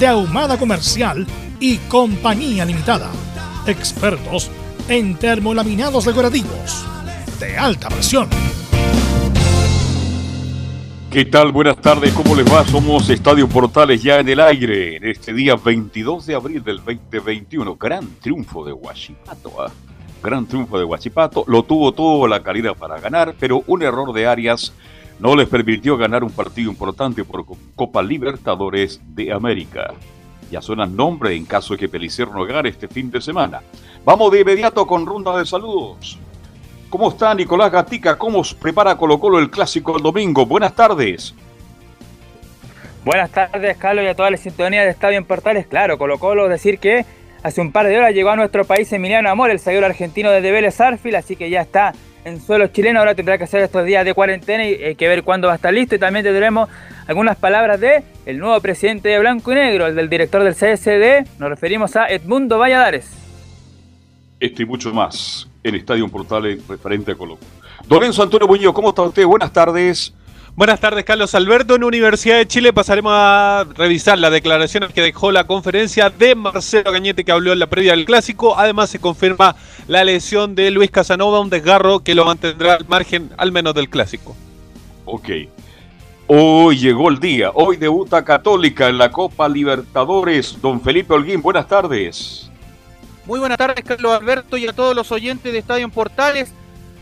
de Ahumada Comercial y Compañía Limitada. Expertos en termolaminados decorativos de alta presión. ¿Qué tal? Buenas tardes, ¿cómo les va? Somos Estadio Portales ya en el aire en este día 22 de abril del 2021. Gran triunfo de Huachipato. ¿ah? Gran triunfo de Huachipato. Lo tuvo todo la calidad para ganar, pero un error de Arias no les permitió ganar un partido importante por Copa Libertadores de América. Ya suenan nombre en caso de que Pelicero no gane este fin de semana. Vamos de inmediato con ronda de saludos. ¿Cómo está Nicolás Gatica? ¿Cómo prepara Colo Colo el clásico el domingo? Buenas tardes. Buenas tardes, Carlos, y a toda la sintonía de Estadio en Portales. Claro, Colo Colo, decir que hace un par de horas llegó a nuestro país Emiliano Amor, el zaguero argentino de Vélez Arfil, así que ya está en suelo chileno. Ahora tendrá que hacer estos días de cuarentena y hay que ver cuándo va a estar listo. Y también tendremos algunas palabras de el nuevo presidente de Blanco y Negro, el del director del CSD. Nos referimos a Edmundo Valladares. Esto y mucho más en Estadio Portales referente a Colombia. Don Enzo Antonio Muñoz, ¿cómo está usted? Buenas tardes. Buenas tardes, Carlos Alberto. En Universidad de Chile pasaremos a revisar las declaraciones que dejó la conferencia de Marcelo Cañete que habló en la previa del clásico. Además, se confirma la lesión de Luis Casanova, un desgarro que lo mantendrá al margen al menos del clásico. Ok. Hoy llegó el día. Hoy debuta Católica en la Copa Libertadores. Don Felipe Holguín, buenas tardes. Muy buenas tardes, Carlos Alberto, y a todos los oyentes de Estadio Portales.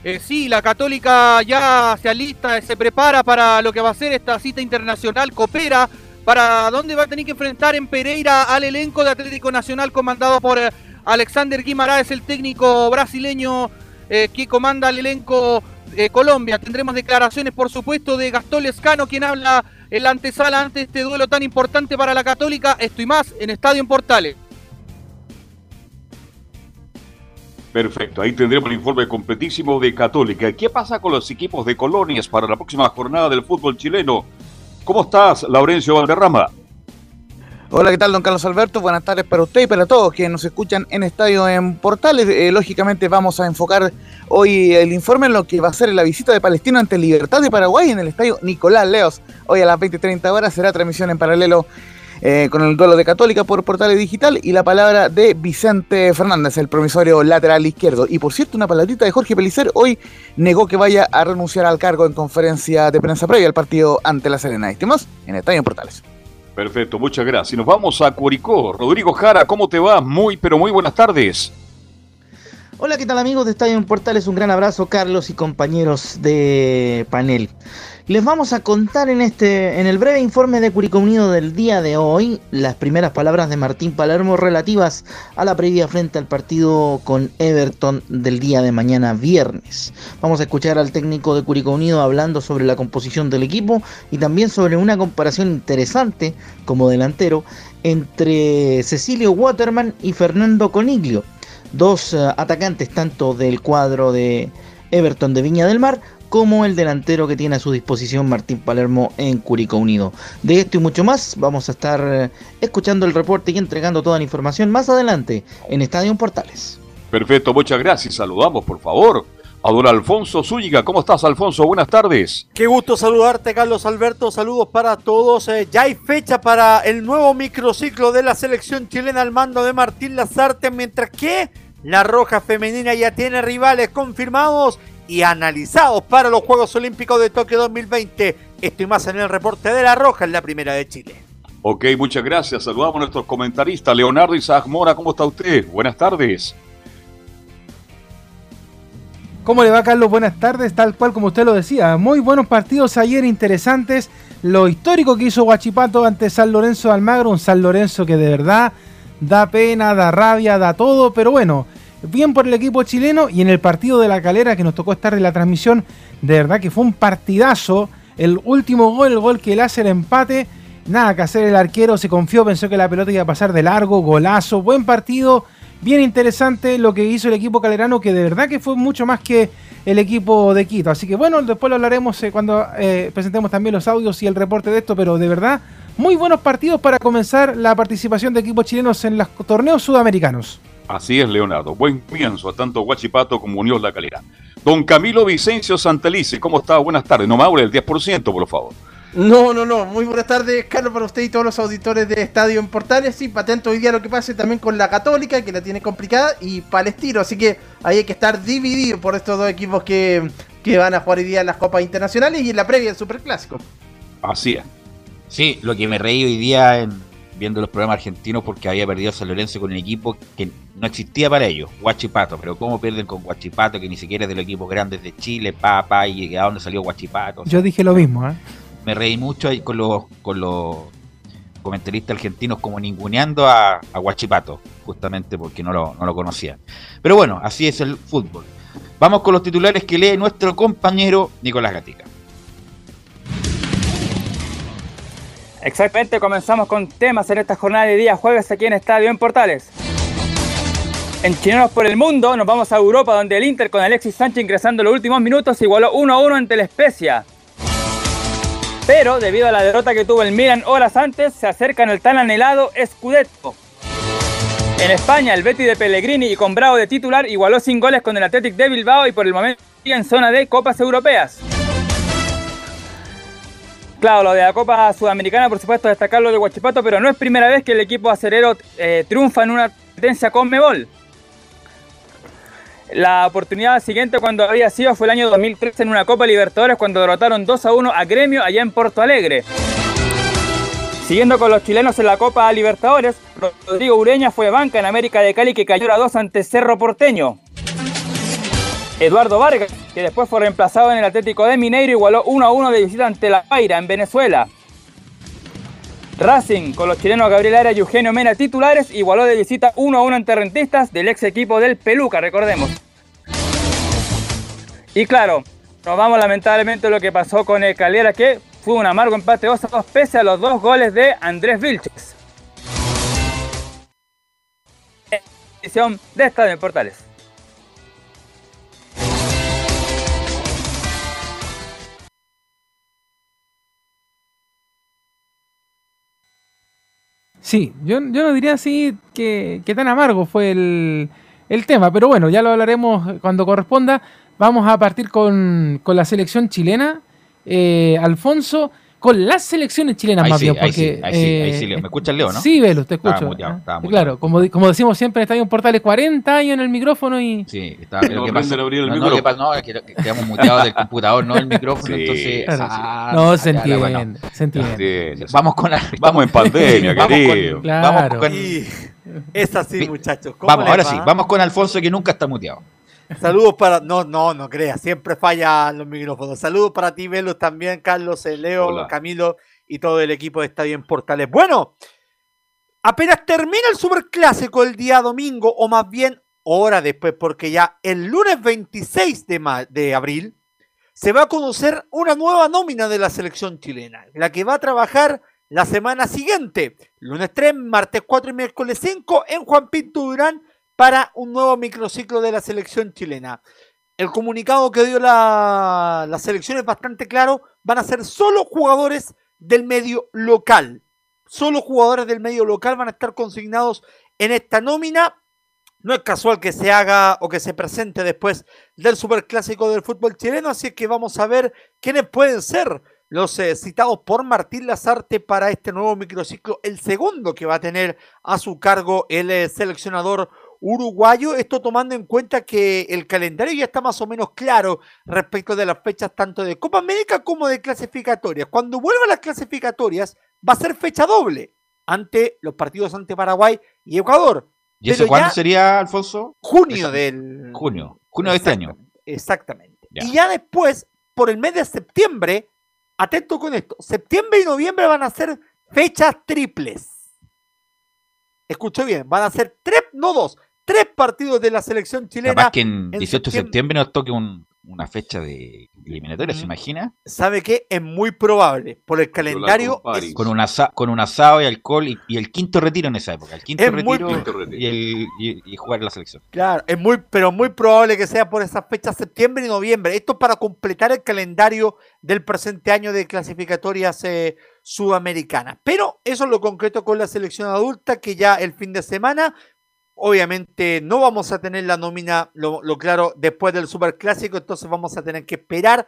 Eh, sí, la Católica ya se alista, se prepara para lo que va a ser esta cita internacional, coopera para dónde va a tener que enfrentar en Pereira al elenco de Atlético Nacional comandado por eh, Alexander Guimaraes, el técnico brasileño eh, que comanda el elenco de Colombia. Tendremos declaraciones, por supuesto, de Gastón Lescano, quien habla en la antesala ante este duelo tan importante para la Católica. Esto y más en Estadio en Portales. Perfecto, ahí tendremos el informe completísimo de Católica. ¿Qué pasa con los equipos de colonias para la próxima jornada del fútbol chileno? ¿Cómo estás, Laurencio Valderrama? Hola, ¿qué tal, don Carlos Alberto? Buenas tardes para usted y para todos quienes nos escuchan en Estadio en Portales. Eh, lógicamente vamos a enfocar hoy el informe en lo que va a ser la visita de Palestino ante Libertad de Paraguay en el Estadio Nicolás Leos. Hoy a las 20.30 horas será transmisión en paralelo eh, con el duelo de Católica por Portales Digital y la palabra de Vicente Fernández, el promisorio lateral izquierdo. Y por cierto, una palabrita de Jorge Pelicer hoy negó que vaya a renunciar al cargo en conferencia de prensa previa al partido ante la Serena. Estimos en Estadio Portales. Perfecto, muchas gracias. Nos vamos a Curicó. Rodrigo Jara, ¿cómo te va? Muy, pero muy buenas tardes. Hola, ¿qué tal amigos de Estadio Portales? Un gran abrazo, Carlos y compañeros de panel. Les vamos a contar en este en el breve informe de Curicó Unido del día de hoy las primeras palabras de Martín Palermo relativas a la previa frente al partido con Everton del día de mañana viernes. Vamos a escuchar al técnico de Curicó Unido hablando sobre la composición del equipo y también sobre una comparación interesante como delantero entre Cecilio Waterman y Fernando Coniglio, dos uh, atacantes tanto del cuadro de Everton de Viña del Mar como el delantero que tiene a su disposición Martín Palermo en Curicó Unido. De esto y mucho más vamos a estar eh, escuchando el reporte y entregando toda la información más adelante en Estadio Portales. Perfecto, muchas gracias. Saludamos, por favor, a don Alfonso Zúñiga. ¿Cómo estás, Alfonso? Buenas tardes. Qué gusto saludarte, Carlos Alberto. Saludos para todos. Eh, ya hay fecha para el nuevo microciclo de la selección chilena al mando de Martín Lazarte, mientras que la Roja Femenina ya tiene rivales confirmados y analizados para los Juegos Olímpicos de Tokio 2020. Estoy más en el reporte de La Roja en la Primera de Chile. Ok, muchas gracias. Saludamos a nuestros comentaristas. Leonardo Isaac Mora, ¿cómo está usted? Buenas tardes. ¿Cómo le va, Carlos? Buenas tardes, tal cual como usted lo decía. Muy buenos partidos ayer, interesantes. Lo histórico que hizo Guachipato ante San Lorenzo de Almagro, un San Lorenzo que de verdad da pena, da rabia, da todo, pero bueno, bien por el equipo chileno y en el partido de la calera que nos tocó estar en la transmisión, de verdad que fue un partidazo. El último gol, el gol que le hace el empate, nada que hacer el arquero, se confió, pensó que la pelota iba a pasar de largo, golazo, buen partido bien interesante lo que hizo el equipo calerano, que de verdad que fue mucho más que el equipo de Quito. Así que bueno, después lo hablaremos eh, cuando eh, presentemos también los audios y el reporte de esto, pero de verdad, muy buenos partidos para comenzar la participación de equipos chilenos en los torneos sudamericanos. Así es, Leonardo. Buen comienzo a tanto Guachipato como Unión La Calera. Don Camilo Vicencio Santelice, ¿cómo está? Buenas tardes. No me hable el 10%, por favor. No, no, no. Muy buenas tardes, Carlos, para usted y todos los auditores de Estadio en Portales. Sí, patento hoy día lo que pase también con la Católica, que la tiene complicada, y Palestino. Así que ahí hay que estar dividido por estos dos equipos que, van a jugar hoy día en las Copas Internacionales y en la previa del Superclásico. Así es. Sí, lo que me reí hoy día en, viendo los programas argentinos porque había perdido San Lorenzo con un equipo que no existía para ellos, Guachipato. Pero cómo pierden con Guachipato, que ni siquiera es de los equipos grandes de Chile, papá, y a dónde salió Guachipato. Yo dije lo mismo, ¿eh? me reí mucho ahí con los, con los comentaristas argentinos como ninguneando a, a Guachipato, justamente porque no lo, no lo conocían. Pero bueno, así es el fútbol. Vamos con los titulares que lee nuestro compañero Nicolás Gatica. Exactamente, comenzamos con temas en esta jornada de día jueves aquí en Estadio en Portales. En Chilenos por el Mundo nos vamos a Europa donde el Inter con Alexis Sánchez ingresando los últimos minutos igualó 1 a 1 ante la Especia. Pero debido a la derrota que tuvo el Milan horas antes, se acercan el tan anhelado Scudetto. En España, el Betty de Pellegrini y con Bravo de titular igualó sin goles con el Athletic de Bilbao y por el momento en zona de Copas Europeas. Claro, lo de la Copa Sudamericana, por supuesto, destacarlo de Huachipato, pero no es primera vez que el equipo acerero eh, triunfa en una competencia con Mebol. La oportunidad siguiente cuando había sido fue el año 2013 en una Copa Libertadores cuando derrotaron 2 a 1 a Gremio allá en Porto Alegre. Siguiendo con los chilenos en la Copa Libertadores, Rodrigo Ureña fue banca en América de Cali que cayó a 2 ante Cerro Porteño. Eduardo Vargas, que después fue reemplazado en el Atlético de Mineiro, igualó 1 a 1 de visita ante La Paira en Venezuela. Racing, con los chilenos Gabriel Ara y Eugenio Mena titulares, igualó de visita 1 a 1 ante Rentistas del ex equipo del Peluca, recordemos. Y claro, nos vamos lamentablemente a lo que pasó con el Calera, que fue un amargo empate 2 a 2 pese a los dos goles de Andrés Vilches. Edición de Estadio en Portales. Sí, yo, no diría así que, tan amargo fue el, el, tema, pero bueno, ya lo hablaremos cuando corresponda. Vamos a partir con, con la selección chilena. Eh, Alfonso, con las selecciones chilenas más bien. Porque, sí, ahí, sí, ahí sí, ¿Me escucha Leo, no? Sí, Velo, te escucho. claro, como, como decimos siempre en Estadio Portales, 40 años en el micrófono y... Sí, está, lo que pasa, abrir el no, micrófono. No, no, es que, quedamos muteados del computador, no del micrófono, entonces... Ah, no, se entiende, se entiende. Vamos con la, Vamos en pandemia, querido. Vamos con... Es así, muchachos. Vamos, ahora sí, vamos con Alfonso que nunca está muteado. Saludos para. No, no, no creas. Siempre fallan los micrófonos. Saludos para ti, Velo, también, Carlos, eh, Leo, Camilo y todo el equipo de Estadio en Portales. Bueno, apenas termina el Superclásico el día domingo, o más bien hora después, porque ya el lunes 26 de, de abril se va a conocer una nueva nómina de la selección chilena, la que va a trabajar la semana siguiente, lunes 3, martes 4 y miércoles 5 en Juan Pinto Durán para un nuevo microciclo de la selección chilena. El comunicado que dio la, selección es bastante claro, van a ser solo jugadores del medio local. Solo jugadores del medio local van a estar consignados en esta nómina. No es casual que se haga o que se presente después del superclásico del fútbol chileno, así que vamos a ver quiénes pueden ser los eh, citados por Martín Lazarte para este nuevo microciclo, el segundo que va a tener a su cargo el eh, seleccionador uruguayo, esto tomando en cuenta que el calendario ya está más o menos claro respecto de las fechas tanto de Copa América como de clasificatorias. Cuando vuelvan las clasificatorias va a ser fecha doble, ante los partidos ante Paraguay y Ecuador. ¿Y eso cuándo sería, Alfonso? Junio del... Junio. Junio de este año. Exactamente. Ya. Y ya después, por el mes de septiembre, atento con esto, septiembre y noviembre van a ser fechas triples. Escucho bien, van a ser tres, no dos, tres partidos de la selección chilena. Capaz que en en 18 de septiembre. septiembre nos toque un- una fecha de eliminatoria, ¿se imagina? ¿Sabe qué? Es muy probable, por el calendario. Es- Con con un asado y alcohol y, y el quinto retiro en esa época. El quinto Es muy retiro, Quinto retiro. y, el, y, y jugar en la selección. Claro, es muy, pero muy probable que sea por esas fechas septiembre y noviembre. Esto para completar el calendario del presente año de clasificatorias eh, sudamericanas. Pero eso es lo concreto con la selección adulta, que ya el fin de semana, obviamente no vamos a tener la nómina, lo, claro, después del superclásico, entonces vamos a tener que esperar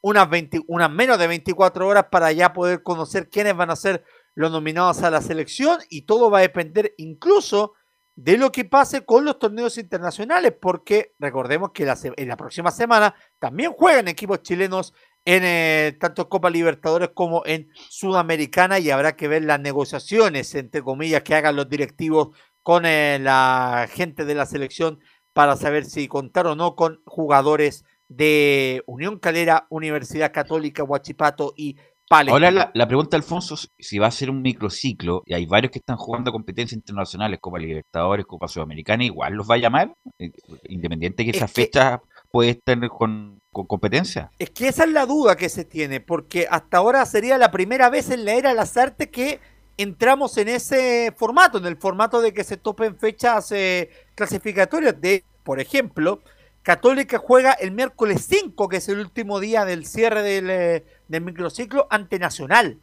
unas, 20 unas menos de 24 horas para ya poder conocer quiénes van a ser los nominados a la selección y todo va a depender incluso de lo que pase con los torneos internacionales, porque recordemos que la en la próxima semana también juegan equipos chilenos en eh, tanto Copa Libertadores como en Sudamericana y habrá que ver las negociaciones, entre comillas, que hagan los directivos con eh, la gente de la selección para saber si contar o no con jugadores de Unión Calera, Universidad Católica, Huachipato y Palestina. Ahora la, la pregunta, Alfonso, si va a ser un microciclo y hay varios que están jugando competencias internacionales, Copa Libertadores, Copa Sudamericana, igual los va a llamar, Eh, independiente que Es esas que- fechas puede estar con, con competencia. Es que esa es la duda que se tiene, porque hasta ahora sería la primera vez en la era de las artes que entramos en ese formato, en el formato de que se topen fechas eh, clasificatorias. De, por ejemplo, Católica juega el miércoles 5, que es el último día del cierre del, eh, del microciclo, ante Nacional,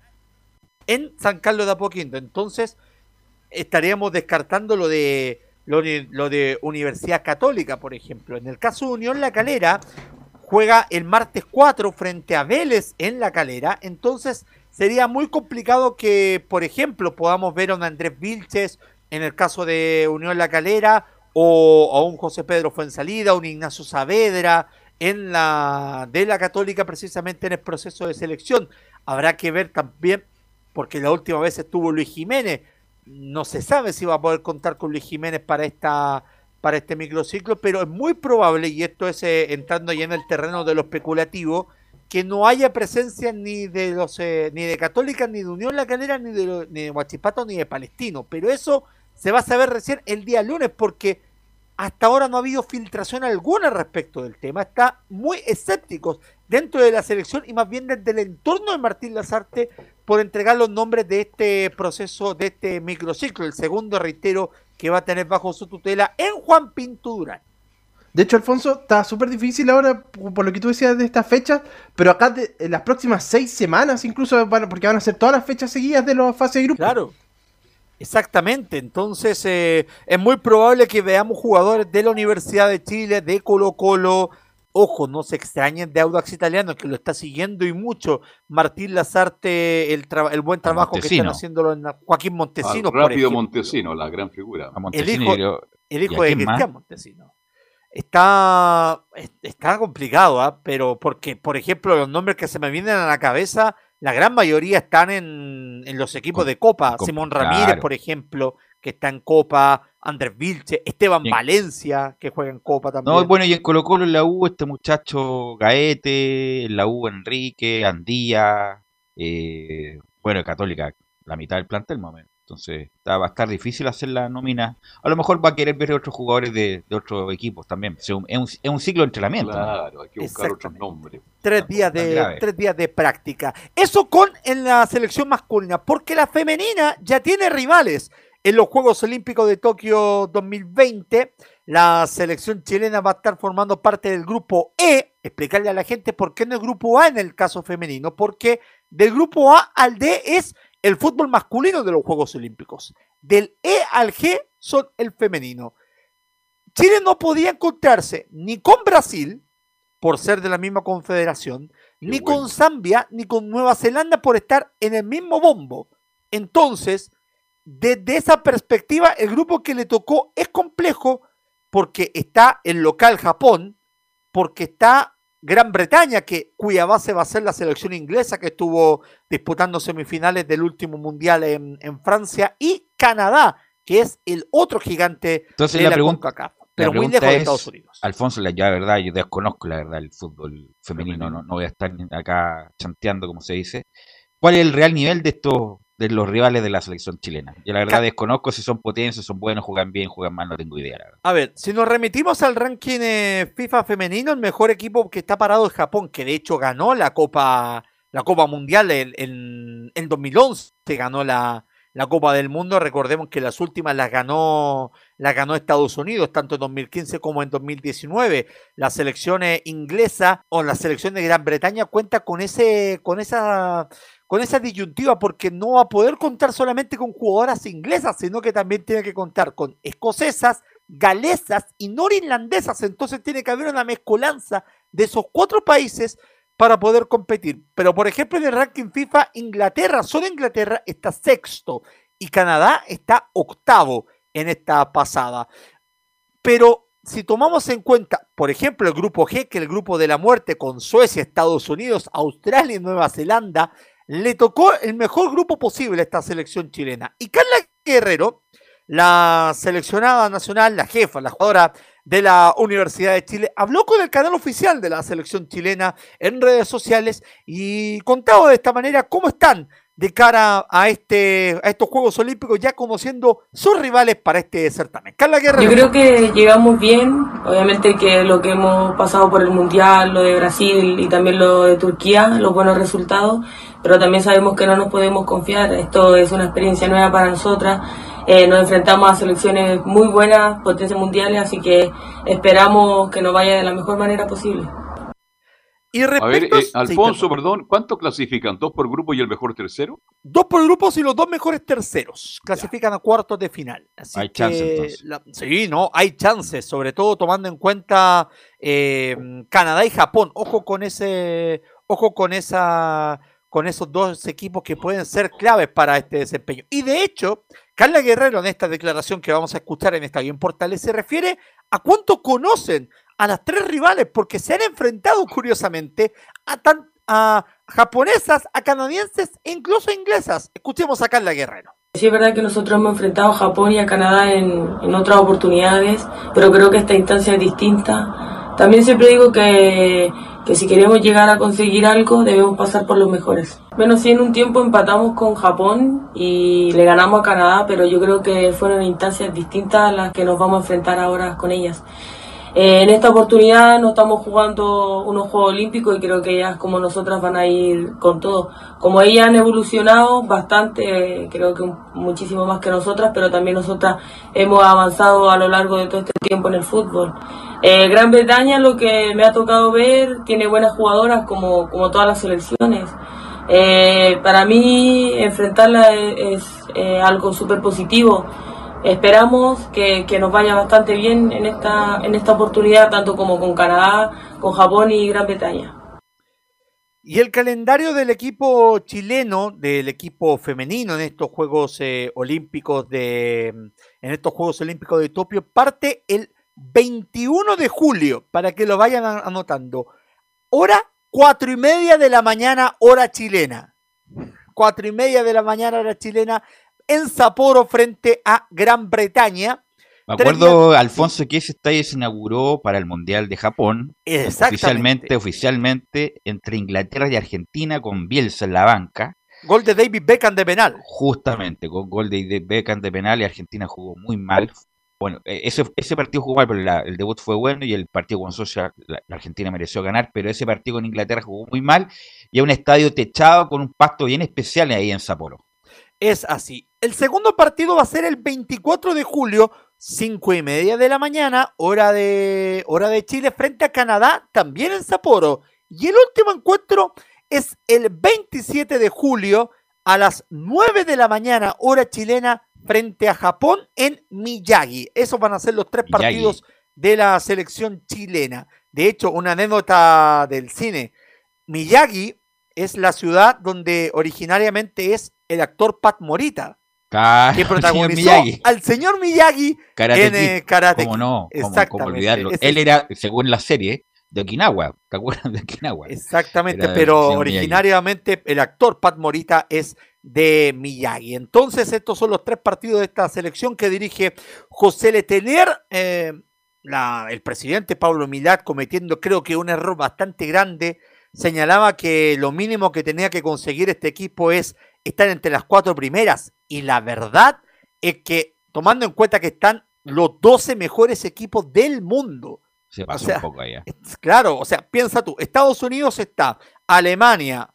en San Carlos de Apoquindo. Entonces, estaríamos descartando lo de lo, lo de Universidad Católica, por ejemplo. En el caso de Unión La Calera, juega el martes 4 frente a Vélez en La Calera. Entonces, sería muy complicado que, por ejemplo, podamos ver a un Andrés Vilches en el caso de Unión La Calera o a un José Pedro Fuensalida, un Ignacio Saavedra en la de la Católica precisamente en el proceso de selección. Habrá que ver también porque la última vez estuvo Luis Jiménez. No se sabe si va a poder contar con Luis Jiménez para esta para este microciclo, pero es muy probable, y esto es eh, entrando ya en el terreno de lo especulativo, que no haya presencia ni de los eh, ni de Católica, ni de Unión La Calera, ni de, ni de Huachipato, ni de Palestino. Pero eso se va a saber recién el día lunes, porque hasta ahora no ha habido filtración alguna respecto del tema. Está muy escépticos dentro de la selección y más bien desde el entorno de Martín Lazarte por entregar los nombres de este proceso, de este microciclo, el segundo, reitero, que va a tener bajo su tutela en Juan Pinto Durán. De hecho, Alfonso, está súper difícil ahora por lo que tú decías de estas fechas, pero acá de- en las próximas seis semanas incluso, van- porque van a ser todas las fechas seguidas de la fase de grupo. Claro. Exactamente, entonces eh, es muy probable que veamos jugadores de la Universidad de Chile, de Colo Colo, ojo, no se extrañen de Audax Italiano, que lo está siguiendo y mucho, Martín Lazarte, el, el buen trabajo que están Montesino. haciéndolo en la- Joaquín Montesino, Al por rápido. Montesino, la gran figura. A Montesino hijo- el hijo ¿Y a de más? Cristian Montesino. Está, es- está complicado, ¿ah? pero porque, por ejemplo, los nombres que se me vienen a la cabeza, la gran mayoría están en, en los equipos de Copa. Simón Ramírez, claro. por ejemplo, que está en Copa. Andrés Vilche, Esteban Bien. Valencia, que juega en Copa también. No, bueno, y en Colo Colo en la U, este muchacho Gaete, en la U Enrique, Andía, eh, bueno, Católica, la mitad del plantel más o menos. Entonces está- va a estar difícil hacer la nómina. A lo mejor va a querer ver otros jugadores de, de otros equipos también. O sea, un- es, un, es un ciclo de entrenamiento. ¿no? Claro, hay que buscar otros nombres. tres días de tres días de práctica. Eso con en la selección masculina, porque la femenina ya tiene rivales en los Juegos Olímpicos de Tokio 2020. La selección chilena va a estar formando parte del grupo E. Explicarle a la gente por qué no es grupo A en el caso femenino, porque del grupo A al D es el fútbol masculino de los Juegos Olímpicos. Del E al G son el femenino. Chile no podía encontrarse ni con Brasil, por ser de la misma confederación, ni bueno. con Zambia, ni con Nueva Zelanda por estar en el mismo bombo. Entonces, desde esa perspectiva, el grupo que le tocó es complejo porque está el local Japón, porque está Gran Bretaña, que, cuya base va a ser la selección inglesa que estuvo disputando semifinales del último mundial en, en Francia, y Canadá, que es el otro gigante Entonces de la la pregunta, la pero muy lejos de es, Estados Unidos. Alfonso, la verdad, yo desconozco la verdad el fútbol femenino, no, no voy a estar acá chanteando como se dice. ¿Cuál es el real nivel de estos, de los rivales de la selección chilena? Yo la verdad desconozco si son potencias, son buenos, juegan bien, juegan mal, no tengo idea. La verdad. A ver, si nos remitimos al ranking eh, FIFA femenino, el mejor equipo que está parado es Japón, que de hecho ganó la Copa, la Copa Mundial en, en, en 2011, ganó la, la Copa del Mundo. Recordemos que las últimas las ganó, las ganó Estados Unidos, tanto en 2015 como en 2019. La selección eh, inglesa o la selección de Gran Bretaña cuenta con ese, con esa con esa disyuntiva porque no va a poder contar solamente con jugadoras inglesas, sino que también tiene que contar con escocesas, galesas y norirlandesas. Entonces tiene que haber una mezcolanza de esos cuatro países para poder competir. Pero por ejemplo en el ranking FIFA, Inglaterra, solo Inglaterra está sexto y Canadá está octavo en esta pasada. Pero si tomamos en cuenta, por ejemplo, el grupo G, que el grupo de la muerte con Suecia, Estados Unidos, Australia y Nueva Zelanda, le tocó el mejor grupo posible a esta selección chilena. Y Carla Guerrero, la seleccionada nacional, la jefa, la jugadora de la Universidad de Chile, habló con el canal oficial de la selección chilena en redes sociales y contaba de esta manera cómo están de cara a, este, a estos Juegos Olímpicos, ya conociendo sus rivales para este certamen. Carla Guerrero. Yo creo que llegamos bien, obviamente que lo que hemos pasado por el Mundial, lo de Brasil y también lo de Turquía, los buenos resultados, pero también sabemos que no nos podemos confiar, esto es una experiencia nueva para nosotras, eh, nos enfrentamos a selecciones muy buenas, potencias mundiales, así que esperamos que nos vaya de la mejor manera posible. Y A ver, respecto, eh, Alfonso, perdón. perdón, ¿cuánto clasifican? ¿Dos por grupo y el mejor tercero? dos por grupos y los dos mejores terceros clasifican a cuartos de final. Así Hay que chance, entonces. la- sí, no, hay chances, sobre todo tomando en cuenta eh, Canadá y Japón. Ojo con ese, ojo con esa, con esos dos equipos que pueden ser claves para este desempeño. Y de hecho, Carla Guerrero en esta declaración que vamos a escuchar en Estadio en Portales se refiere a cuánto conocen a las tres rivales, porque se han enfrentado curiosamente a, tan, a japonesas, a canadienses e incluso a inglesas. Escuchemos a Carla Guerrero. Sí, es verdad que nosotros hemos enfrentado a Japón y a Canadá en, en otras oportunidades, pero creo que esta instancia es distinta. También siempre digo que, que si queremos llegar a conseguir algo debemos pasar por los mejores. Bueno, sí, en un tiempo empatamos con Japón y le ganamos a Canadá, pero yo creo que fueron instancias distintas a las que nos vamos a enfrentar ahora con ellas. Eh, en esta oportunidad no estamos jugando unos Juegos Olímpicos y creo que ellas como nosotras van a ir con todo. Como ellas han evolucionado bastante, creo que muchísimo más que nosotras, pero también nosotras hemos avanzado a lo largo de todo este tiempo en el fútbol. Eh, Gran Bretaña, lo que me ha tocado ver, tiene buenas jugadoras como, como todas las selecciones. Eh, para mí enfrentarla es, es, algo súper positivo. Esperamos que, que nos vaya bastante bien en esta, en esta oportunidad, tanto como con Canadá, con Japón y Gran Bretaña. Y el calendario del equipo chileno, del equipo femenino en estos Juegos eh, Olímpicos de en estos Juegos Olímpicos de Tokio parte el 21 de julio, para que lo vayan anotando. Hora cuatro y media de la mañana, hora chilena. Cuatro y media de la mañana, hora chilena, en Sapporo frente a Gran Bretaña. Me acuerdo, Alfonso, que ese estadio se inauguró para el Mundial de Japón. Exactamente. Oficialmente, oficialmente, entre Inglaterra y Argentina, con Bielsa en la banca. Gol de David Beckham de penal. Justamente, con gol de de Beckham de penal y Argentina jugó muy mal. Bueno, eh, ese, ese partido jugó mal, pero la- el debut fue bueno y el partido con Socia, la, la Argentina mereció ganar, pero ese partido con Inglaterra jugó muy mal y a un estadio techado con un pasto bien especial ahí en Sapporo. Es así. El segundo partido va a ser el 24 de julio, 5 y media de la mañana, hora de, hora de Chile, frente a Canadá, también en Sapporo. Y el último encuentro es el 27 de julio, a las 9 de la mañana, hora chilena, frente a Japón en Miyagi. Esos van a ser los tres Miyagi. partidos de la selección chilena. De hecho, una anécdota del cine. Miyagi es la ciudad donde originariamente es el actor Pat Morita, Ca- que señor protagonizó Miyagi, al señor Miyagi Karate en eh, Kid, Karate ¿Cómo no? ¿Cómo- ¿Cómo, Exactamente, olvidarlo? Él era, según la serie, de Okinawa. ¿Te acuerdas de Okinawa? Exactamente, Era pero señor Miyagi. originariamente el actor Pat Morita es de Miyagi. Entonces, estos son los tres partidos de esta selección que dirige José Letelier. eh, la- el presidente Pablo Milad cometiendo creo que un error bastante grande. Señalaba que lo mínimo que tenía que conseguir este equipo es estar entre las cuatro primeras. Y la verdad es que, tomando en cuenta que están los 12 mejores equipos del mundo, Se pasó sea, un poco allá. es- Claro, o sea, piensa tú, Estados Unidos está, Alemania,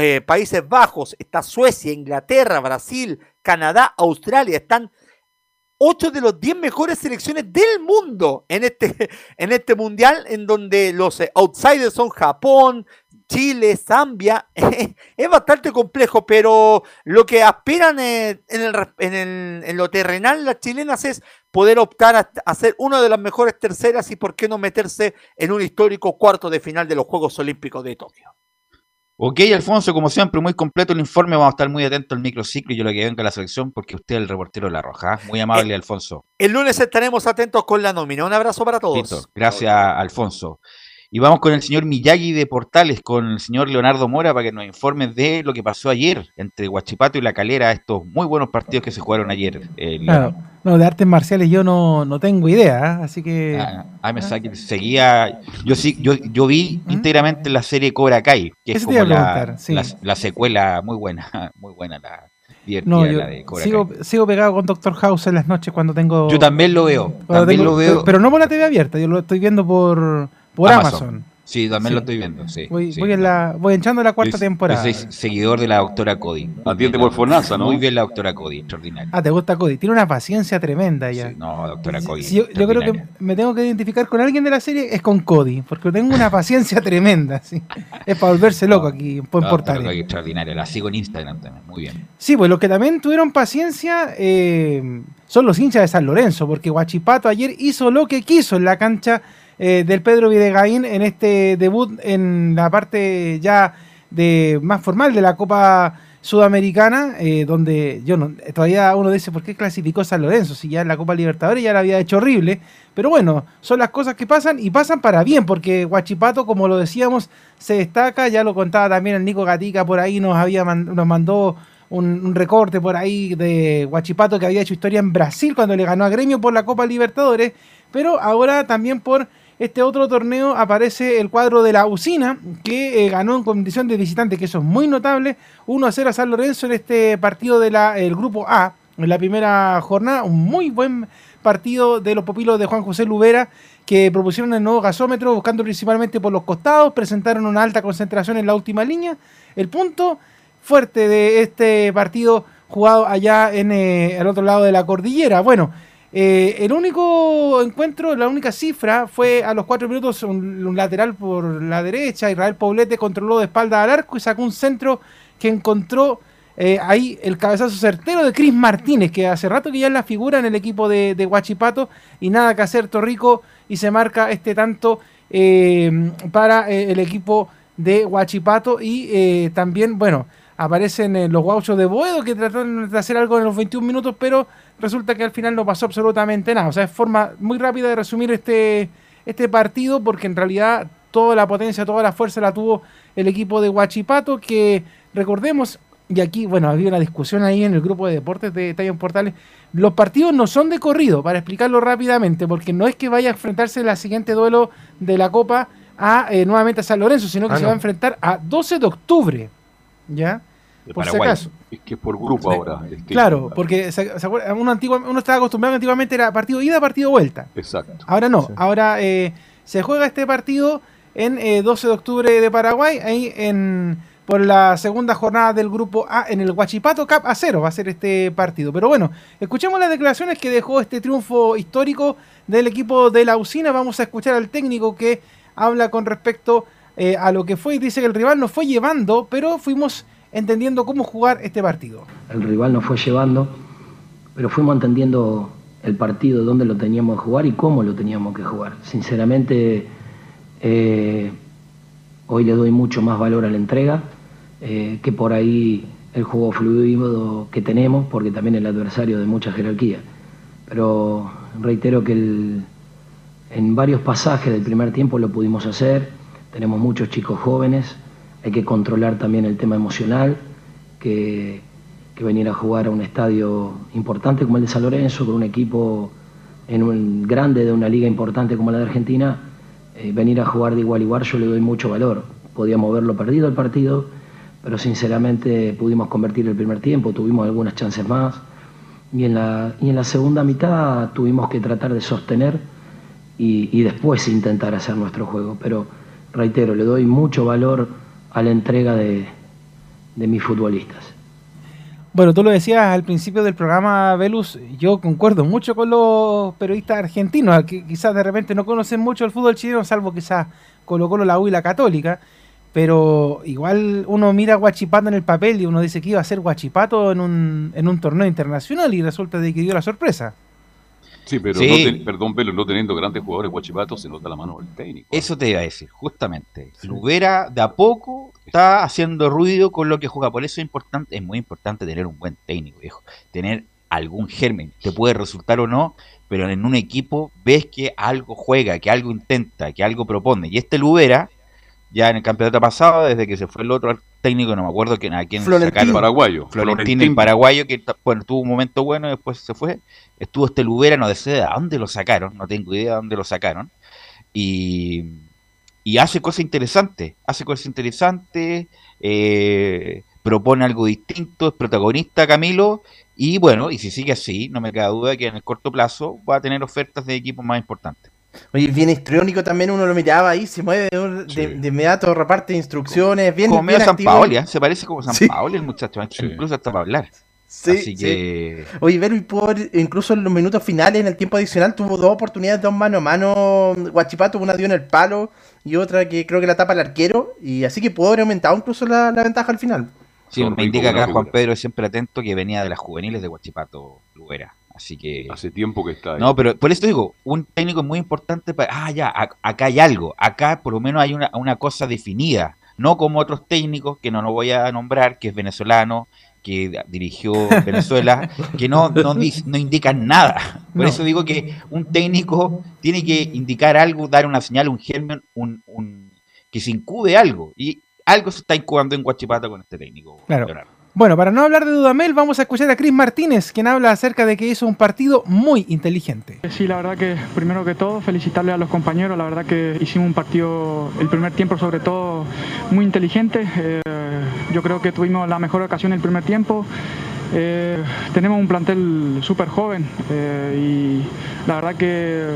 eh, Países Bajos, está Suecia, Inglaterra, Brasil, Canadá, Australia, están ocho de los 10 mejores selecciones del mundo en este, en este mundial, en donde los eh, outsiders son Japón, Chile, Zambia. es bastante complejo, pero lo que aspiran eh, en, el, res- en, el- en lo terrenal las chilenas es poder optar a, a ser una de las mejores terceras y por qué no meterse en un histórico cuarto de final de los Juegos Olímpicos de Tokio. Ok, Alfonso, como siempre, muy completo el informe. Vamos a estar muy atentos al microciclo y yo lo que venga a la selección porque usted es el reportero de la Roja. Muy amable, Alfonso. El lunes estaremos atentos con la nómina. Un abrazo para todos. Listo. Gracias, Alfonso. Y vamos con el señor Miyagi de Portales, con el señor Leonardo Mora, para que nos informe de lo que pasó ayer entre Huachipato y La Calera, estos muy buenos partidos que se jugaron ayer. eh, Claro. No, de artes marciales yo no, no tengo idea, ¿eh? así que. Ah, ah, me saqué- seguía. Yo sí, yo, yo vi íntegramente la serie Cobra Kai, que es como la, sí. la, la secuela muy buena, muy buena la No, yo la de Cobra sigo, Kai. sigo pegado con Doctor House en las noches cuando tengo. Yo también lo veo, también tengo- lo veo. Pero no por la TV abierta, yo lo estoy viendo por, por Amazon. Sí, también Sí. lo estoy viendo, sí. Voy, sí. voy, en la, voy echando la cuarta temporada. Yo soy seguidor de la doctora Cody. Atiende por Fonasa, ¿no? Muy bien la doctora Cody, extraordinaria. Ah, te gusta Cody. Tiene una paciencia tremenda ella. Sí, no, doctora Cody. si yo, yo creo que me tengo que identificar con alguien de la serie, es con Cody, porque tengo una paciencia tremenda. ¿sí? Es para volverse loco aquí en Portales. Cody extraordinaria, la sigo en Instagram también, muy bien. Sí, pues los que también tuvieron paciencia eh, son los hinchas de San Lorenzo, porque Guachipato ayer hizo lo que quiso en la cancha eh, del Pedro Videgaín en este debut en la parte ya de más formal de la Copa Sudamericana, eh, donde yo no, todavía uno dice, ¿por qué clasificó San Lorenzo? Si ya en la Copa Libertadores ya la había hecho horrible. Pero bueno, son las cosas que pasan y pasan para bien, porque Guachipato, como lo decíamos, se destaca, ya lo contaba también el Nico Gatica por ahí, nos, había nos mandó un, un recorte por ahí de Guachipato que había hecho historia en Brasil cuando le ganó a Gremio por la Copa Libertadores, pero ahora también por este otro torneo aparece el cuadro de la Usina, que eh, ganó en condición de visitante, que eso es muy notable, 1 a 0 a San Lorenzo en este partido del grupo A, en la primera jornada, un muy buen partido de los pupilos de Juan José Lubera, que propusieron el nuevo gasómetro, buscando principalmente por los costados, presentaron una alta concentración en la última línea. El punto fuerte de este partido jugado allá en eh, el otro lado de la cordillera. Bueno, eh, el único encuentro, la única cifra fue a los cuatro minutos un, lateral por la derecha. Israel Poblete controló de espalda al arco y sacó un centro que encontró eh, ahí el cabezazo certero de Cris Martínez, que hace rato que ya es la figura en el equipo de, de Huachipato. Y nada que hacer, Torrico, y se marca este tanto eh, para eh, el equipo de Huachipato. Y eh, también, bueno, aparecen los gauchos de Boedo que trataron de hacer algo en los 21 minutos, pero resulta que al final no pasó absolutamente nada. O sea, es forma muy rápida de resumir este, este partido, porque en realidad toda la potencia, toda la fuerza la tuvo el equipo de Huachipato, que recordemos, y aquí, bueno, había una discusión ahí en el grupo de deportes de Tallos Portales, los partidos no son de corrido, para explicarlo rápidamente, porque no es que vaya a enfrentarse en la siguiente duelo de la Copa a eh, nuevamente a San Lorenzo, sino que Ah, se no. va a enfrentar a 12 de octubre, ¿ya? De Por si acaso. Es que por grupo ahora. es que- Claro, porque se- se acuerda- uno, antigua- uno estaba acostumbrado que antiguamente era partido ida, partido vuelta. Exacto. Ahora no, ahora eh, se juega este partido en eh, 12 de octubre de Paraguay, ahí en por la segunda jornada del grupo A en el Huachipato Cup a cero va a ser este partido. Pero bueno, escuchemos las declaraciones que dejó este triunfo histórico del equipo de la usina. Vamos a escuchar al técnico que habla con respecto eh, a lo que fue y dice que el rival nos fue llevando, pero fuimos entendiendo cómo jugar este partido. el rival nos fue llevando, pero fuimos entendiendo el partido, dónde lo teníamos que jugar y cómo lo teníamos que jugar. Sinceramente, eh, hoy le doy mucho más valor a la entrega eh, que por ahí el juego fluido que tenemos, porque también el adversario de mucha jerarquía. Pero reitero que En varios pasajes del primer tiempo lo pudimos hacer, tenemos muchos chicos jóvenes, hay que controlar también el tema emocional, que, que venir a jugar a un estadio importante como el de San Lorenzo, con un equipo en un grande de una liga importante como la de Argentina, eh, venir a jugar de igual a igual yo le doy mucho valor. Podíamos haberlo perdido el partido, pero sinceramente pudimos convertir el primer tiempo, tuvimos algunas chances más y en la, y en la segunda mitad tuvimos que tratar de sostener y, y después intentar hacer nuestro juego. Pero reitero, le doy mucho valor a la entrega de, de mis futbolistas. Bueno, tú lo decías al principio del programa, Velus, yo concuerdo mucho con los periodistas argentinos, que quizás de repente no conocen mucho el fútbol chileno, salvo quizás Colo Colo, la U y la Católica, pero igual uno mira Guachipato en el papel y uno dice que iba a ser Guachipato en un, en un torneo internacional y resulta de que dio la sorpresa. Sí, pero Sí. No ten- perdón, pero no teniendo grandes jugadores Guachipato se nota la mano del técnico. Eso te iba a decir, justamente. Lubera de a poco está haciendo ruido con lo que juega. Por eso es importante, es muy importante tener un buen técnico, viejo. Tener algún germen. Te puede resultar o no, pero en un equipo ves que algo juega, que algo intenta, que algo propone. Y este Lubera, ya en el campeonato pasado, desde que se fue el otro técnico, no me acuerdo quién, a quién Florentino. sacaron. Paraguayo. Florentino, Florentino. el paraguayo, que bueno, tuvo un momento bueno y después se fue. Estuvo este Lubera, no sé de dónde lo sacaron, no tengo idea de dónde lo sacaron. Y, y hace cosas interesantes, hace cosas interesantes, eh, propone algo distinto, es protagonista Camilo, y bueno, y si sigue así, no me queda duda que en el corto plazo va a tener ofertas de equipos más importantes. Oye, bien histriónico también, uno lo miraba ahí, se mueve de, un- de- de inmediato, reparte instrucciones, bien, como medio San. Paoli, ¿eh? se parece como San Sí. Paoli el muchacho, incluso hasta para hablar. Sí, Así sí. que Oye, Vero, y pudo ver, incluso en los minutos finales, en el tiempo adicional, tuvo dos oportunidades, dos mano a mano. Guachipato, una dio en el palo y otra que creo que la tapa el arquero. Y así que pudo haber aumentado incluso la, la ventaja al final. Sí, Son me indica acá Juan. Pedro siempre atento que venía de las juveniles de Huachipato Lubera. Así que. Hace tiempo que está ahí. No, pero por eso digo, un técnico muy importante para. Ah, ya, ac- acá hay algo. Acá por lo menos hay una, una cosa definida. No como otros técnicos que no lo voy a nombrar, que es venezolano, que dirigió Venezuela, que no, no, no indican nada. Por No. eso digo que un técnico tiene que indicar algo, dar una señal, un germen, un, un- que se incube algo. Y algo se está incubando en Huachipato con este técnico. Claro. Leonardo. Bueno, para no hablar de Dudamel, vamos a escuchar a Cris Martínez, quien habla acerca de que hizo un partido muy inteligente. Sí, la verdad que primero que todo felicitarle a los compañeros, la verdad que hicimos un partido, el primer tiempo sobre todo, muy inteligente. Eh, yo creo que tuvimos la mejor ocasión el primer tiempo. Eh, tenemos un plantel súper joven eh, y la verdad que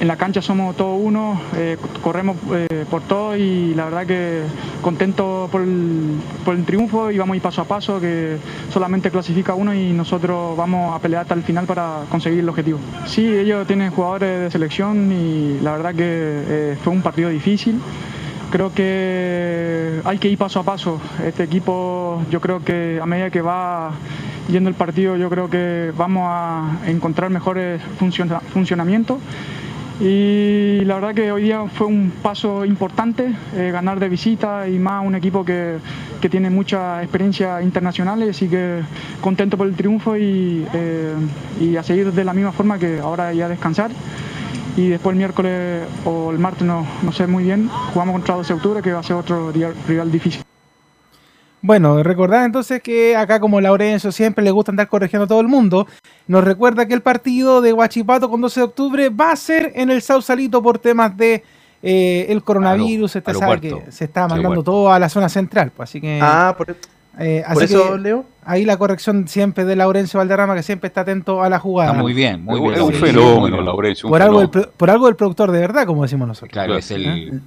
en la cancha somos todos uno, eh, corremos eh, por todo y la verdad que contento por el, triunfo y vamos a ir paso a paso, que solamente clasifica uno y nosotros vamos a pelear hasta el final para conseguir el objetivo. Sí, ellos tienen jugadores de selección y la verdad que eh, fue un partido difícil. Creo que hay que ir paso a paso. Este equipo, yo creo que a medida que va yendo el partido, yo creo que vamos a encontrar mejores funciona- funcionamientos. Y la verdad que hoy día fue un paso importante, eh, ganar de visita y más un equipo que, que tiene mucha experiencia internacional, así que contento por el triunfo y, eh, y a seguir de la misma forma que ahora ya descansar. Y después el miércoles o el martes, no, no sé muy bien, jugamos contra 12 de octubre, que va a ser otro rival difícil. Bueno, recordad entonces que acá como Laurencio siempre le gusta andar corrigiendo a todo el mundo, nos recuerda que el partido de Huachipato con 12 de octubre va a ser en el Sausalito por temas de eh, el coronavirus, usted sabe que se está mandando todo a la zona central, pues, así que Ah, por, eh, por así eso, que Leo. ahí la corrección siempre de Laurencio Valderrama que siempre está atento a la jugada. Está muy bien, muy Es bien. un- es un Laurencio, fenómeno. Laurencio, por algo, el, por algo el productor de verdad, como decimos nosotros. Claro, es el, ¿Eh?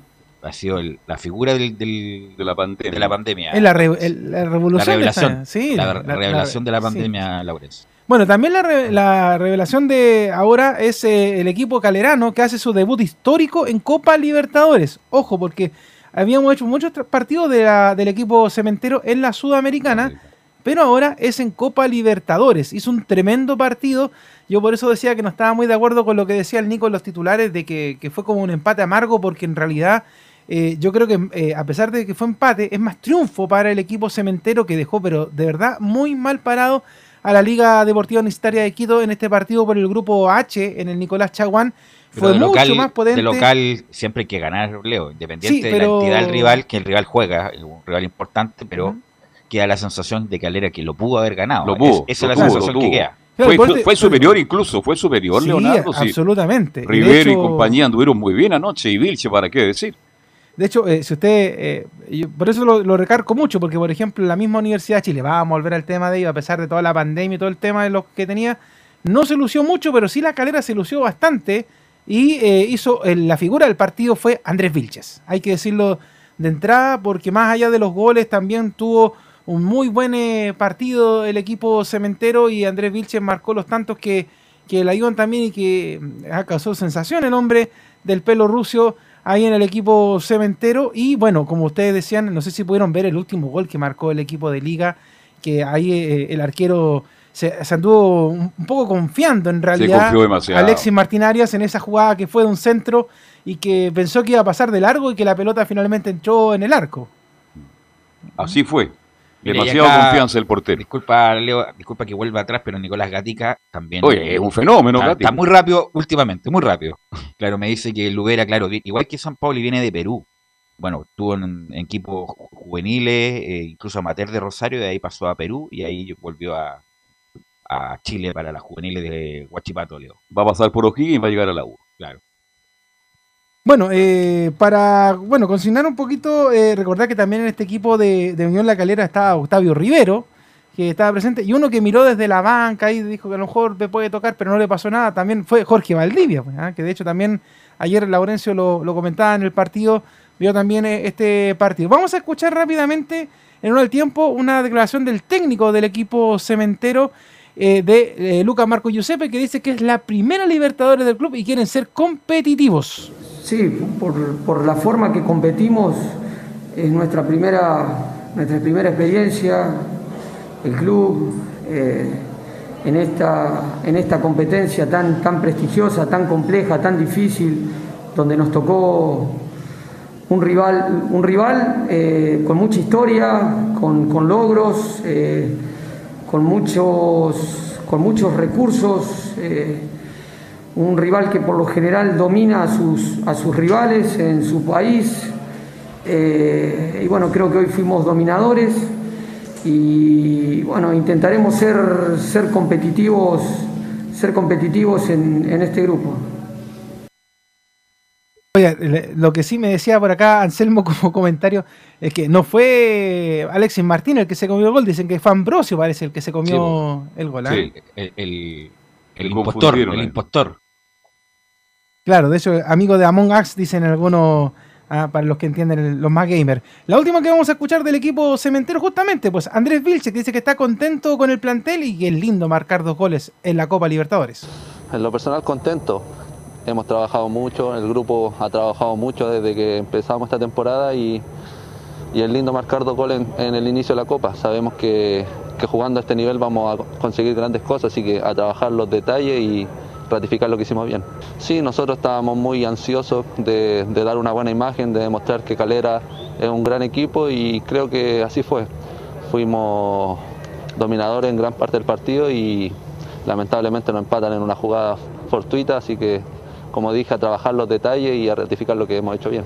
Ha sido el- la figura del, del- de la pandemia. de la pandemia. Es la, re- el- la La revolución. revelación. esa, sí, la, la- la- revelación de la sí. pandemia, Laurencio. Bueno, también la, re- la revelación de ahora es eh, el equipo calerano que hace su debut histórico en Copa Libertadores. Ojo, porque habíamos hecho muchos partidos de la- del equipo cementero en la Sudamericana, pero ahora es en Copa Libertadores. Hizo un tremendo partido. Yo por eso decía que no estaba muy de acuerdo con lo que decía el Nico en los titulares, de que, que fue como un empate amargo, porque en realidad eh, yo creo que eh, a pesar de que fue empate, es más triunfo para el equipo cementero que dejó, pero de verdad muy mal parado a la Liga Deportiva Universitaria de Quito en este partido por el grupo H en el Nicolás Chaguán. Fue mucho local, más potente. De local siempre hay que ganar, Leo, independiente de la entidad del rival, que el rival juega, un rival importante, pero queda la sensación de Calera que lo pudo haber ganado. Lo pudo, esa lo es la sensación que queda. Fue, Claro, fue- fue superior incluso, fue superior Sí, Leonardo. sí. absolutamente. Y Rivero y hecho- compañía anduvieron muy bien anoche y Vilche, ¿para qué decir? De hecho, eh, si usted, eh, por eso lo, lo recargo mucho, porque por ejemplo, la misma Universidad de Chile, vamos a volver al tema de ello, a pesar de toda la pandemia y todo el tema de lo que tenía, no se lució mucho, pero sí la calera se lució bastante y eh, hizo eh, la figura del partido fue Andrés Vilches. Hay que decirlo de entrada, porque más allá de los goles, también tuvo un muy buen partido el equipo cementero y Andrés Vilches marcó los tantos que, que le ayudan también y que causado sensación el hombre del pelo rucio ahí en el equipo cementero. Y bueno, como ustedes decían, no sé si pudieron ver el último gol que marcó el equipo de liga, que ahí eh, el arquero se, se anduvo un, poco confiando en realidad. confió demasiado. Alexis Martín Arias en esa jugada que fue de un centro y que pensó que iba a pasar de largo y que la pelota finalmente entró en el arco. Así fue. Demasiado acá- confianza el portero. Disculpa, Leo, disculpa que vuelva atrás, pero Nicolás Gatica también. Oye, es un fenómeno, Está, Gatica. está muy rápido últimamente, muy rápido. Claro, me dice que Lubera, claro, igual que San Pablo y viene de Perú. Bueno, estuvo en, en equipos ju- juveniles, eh, incluso amateur de Rosario, de ahí pasó a Perú y ahí volvió a, a Chile para las juveniles de Huachipato, Leo. Va a pasar por O'Higgins y va a llegar a la U. Claro. Bueno, eh, para bueno consignar un poquito, eh, recordar que también en este equipo de, Unión La Calera estaba Octavio Rivero, que estaba presente, y uno que miró desde la banca y dijo que a lo mejor me puede tocar, pero no le pasó nada, también fue Jorge Valdivia, pues, ¿ah? que de hecho también ayer Laurencio lo, lo comentaba en el partido, vio también eh, este partido. Vamos a escuchar rápidamente, en uno del tiempo, una declaración del técnico del equipo cementero, eh, de eh, Lucas Marco Giuseppe, que dice que es la primera Libertadores del club y quieren ser competitivos. Sí, por, por la forma que competimos, es nuestra primera, nuestra primera experiencia, el club, eh, en, esta, en esta competencia tan, tan prestigiosa, tan compleja, tan difícil, donde nos tocó un rival, un rival con mucha historia, con, con logros, con, muchos, con muchos recursos. eh, un rival que por lo general domina a sus, a sus rivales en su país. Eh, y bueno, creo que hoy fuimos dominadores y bueno, intentaremos ser, ser competitivos, ser competitivos en, en este grupo. Oye, le- lo que sí me decía por acá Anselmo como comentario es que no fue Alexis Martín el que se comió el gol, dicen que fue Ambrosio parece el que se comió el gol. ¿ah? Sí, el, el, el Lo impostor, el eh. impostor. Claro, de hecho, amigo de Among Us dicen algunos, ah, para los que entienden, el- los más gamers. La última que vamos a escuchar del equipo cementero justamente, pues Andrés Vilche que dice que está contento con el plantel y que es lindo marcar dos goles en la Copa Libertadores. En lo personal contento. Hemos trabajado mucho, el grupo ha trabajado mucho desde que empezamos esta temporada y, y es lindo marcar dos goles en, el inicio de la Copa. Sabemos que, que jugando a este nivel vamos a conseguir grandes cosas, así que a trabajar los detalles y ratificar lo que hicimos bien. Sí, nosotros estábamos muy ansiosos de, de dar una buena imagen, de demostrar que Calera es un gran equipo y creo que así fue. Fuimos dominadores en gran parte del partido y lamentablemente nos empatan en una jugada fortuita, así que como dije, a trabajar los detalles y a ratificar lo que hemos hecho bien.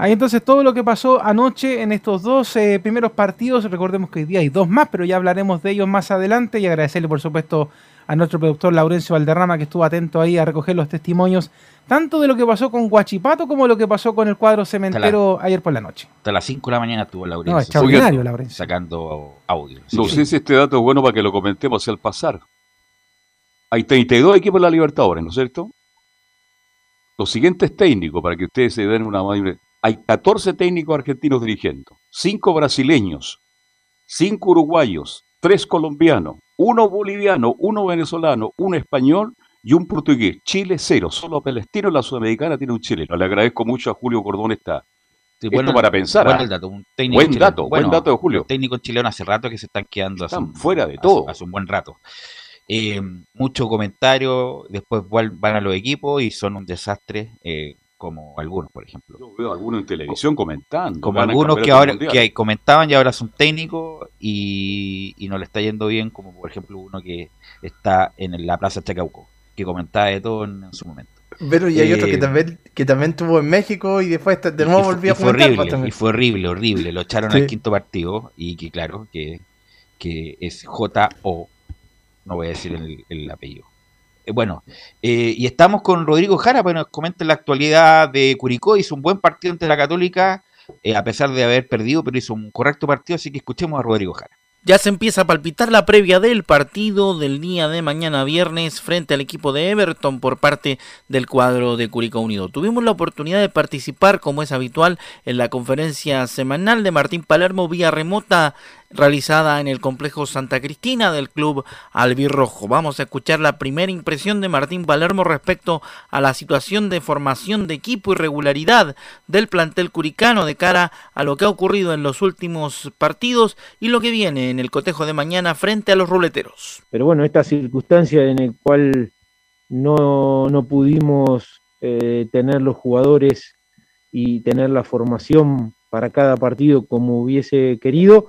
Ahí entonces todo lo que pasó anoche en estos dos eh, primeros partidos, recordemos que hoy día hay dos más, pero ya hablaremos de ellos más adelante y agradecerle por supuesto a nuestro productor Laurencio Valderrama que estuvo atento ahí a recoger los testimonios tanto de lo que pasó con Guachipato como lo que pasó con el cuadro cementero ayer por la noche. Hasta las 5 de la mañana estuvo Laurencio. No, extraordinario, Laurencio. Sacando audio. No Sí. sé si este dato es bueno para que lo comentemos al pasar. Hay 32 equipos en la Libertadores, ¿no es cierto? Los siguientes técnicos, para que ustedes se den una. Hay 14 técnicos argentinos dirigiendo, 5 brasileños, 5 uruguayos, 3 colombianos, 1 boliviano, 1 venezolano, 1 español y un portugués. Chile cero, solo Palestino la Sudamericana tiene un chileno. Le agradezco mucho a Julio Cordón esta... Sí, Esto bueno, para pensar. bueno el dato, un técnico buen chileno. dato, Bueno, buen dato de Julio. Los técnicos chilenos hace rato que se están quedando hace Están un- fuera de hace- todo. Hace, un buen rato. Eh, mucho comentario, después van a los equipos y son un desastre. eh, como algunos, por ejemplo. Yo veo algunos en televisión comentando. Como algunos que ahora mundial. que comentaban y ahora son técnicos y, y no le está yendo bien, como por ejemplo uno que está en la Plaza Chacauco, que comentaba de todo en, en su momento. Pero y hay otro que Eh, también, que también estuvo en México y después de nuevo volvió a pues, horrible, también. y fue horrible, horrible. Lo echaron Sí. al quinto partido y que claro, que, que es J-O, no voy a decir el, el apellido. Eh, bueno, eh, y estamos con Rodrigo Jara para que nos comente la actualidad de Curicó. Hizo un buen partido ante la Católica, eh, a pesar de haber perdido, pero hizo un correcto partido, así que escuchemos a Rodrigo Jara. Ya se empieza a palpitar la previa del partido del día de mañana viernes frente al equipo de Everton por parte del cuadro de Curicó Unido. Tuvimos la oportunidad de participar, como es habitual, en la conferencia semanal de Martín Palermo vía remota realizada en el complejo Santa Cristina del club albirrojo. Vamos a escuchar la primera impresión de Martín Palermo respecto a la situación de formación de equipo y regularidad del plantel curicano de cara a lo que ha ocurrido en los últimos partidos y lo que viene en el cotejo de mañana frente a los ruleteros. pero bueno, esta circunstancia en el cual no, no pudimos eh, tener los jugadores y tener la formación para cada partido como hubiese querido,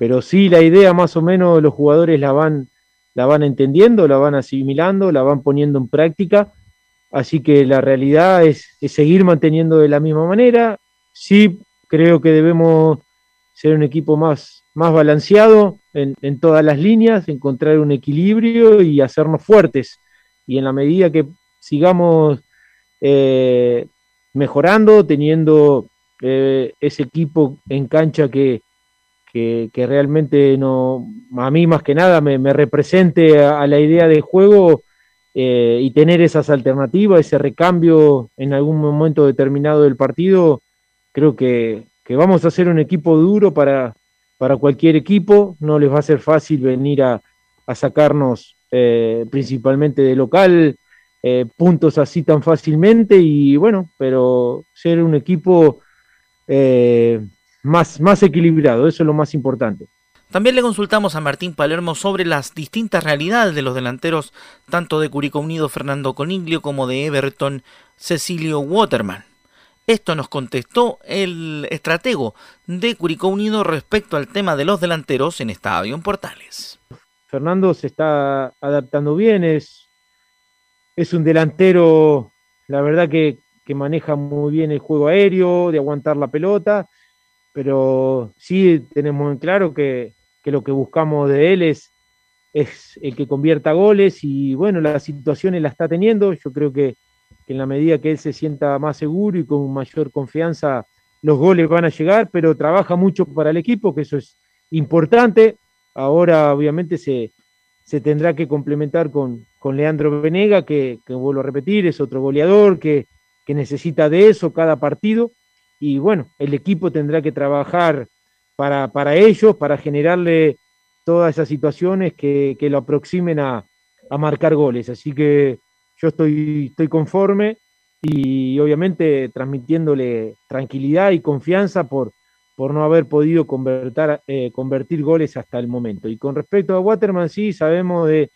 pero sí la idea más o menos los jugadores la van, la van entendiendo, la van asimilando, la van poniendo en práctica, así que la realidad es, seguir manteniendo de la misma manera, sí creo que debemos ser un equipo más, más balanceado en, en todas las líneas, encontrar un equilibrio y hacernos fuertes. Y en la medida que sigamos eh, mejorando, teniendo eh, ese equipo en cancha que, que, realmente no, a mí más que nada me, represente a, la idea de juego eh, y tener esas alternativas, ese recambio en algún momento determinado del partido, creo que, vamos a hacer un equipo duro para, para cualquier equipo, no les va a ser fácil venir a, a sacarnos eh, principalmente de local eh, puntos así tan fácilmente y bueno, pero ser un equipo eh, más, más equilibrado, eso es lo más importante. También le consultamos a Martín Palermo sobre las distintas realidades de los delanteros tanto de Curicó Unido Fernando Coniglio como de Everton Cecilio Waterman. Esto nos contestó el estratego de Curicó Unido respecto al tema de los delanteros en Estadio en Portales. Fernando se está adaptando bien, es, es un delantero, la verdad que, que maneja muy bien el juego aéreo, de aguantar la pelota, pero sí tenemos en claro que, que lo que buscamos de él es, es el que convierta goles y bueno, las situaciones la está teniendo, yo creo que, en la medida que él se sienta más seguro y con mayor confianza, los goles van a llegar, pero trabaja mucho para el equipo, que eso es importante. Ahora obviamente se, se tendrá que complementar con, con Leandro Venega, que, que, vuelvo a repetir, es otro goleador que, que necesita de eso cada partido. Y bueno, el equipo tendrá que trabajar para, para ellos, para generarle todas esas situaciones que, que lo aproximen a, a, marcar goles. Así que yo estoy, estoy conforme y obviamente transmitiéndole tranquilidad y confianza por, por no haber podido convertir, eh, convertir goles hasta el momento. Y con respecto a Waterman, sí, sabemos de,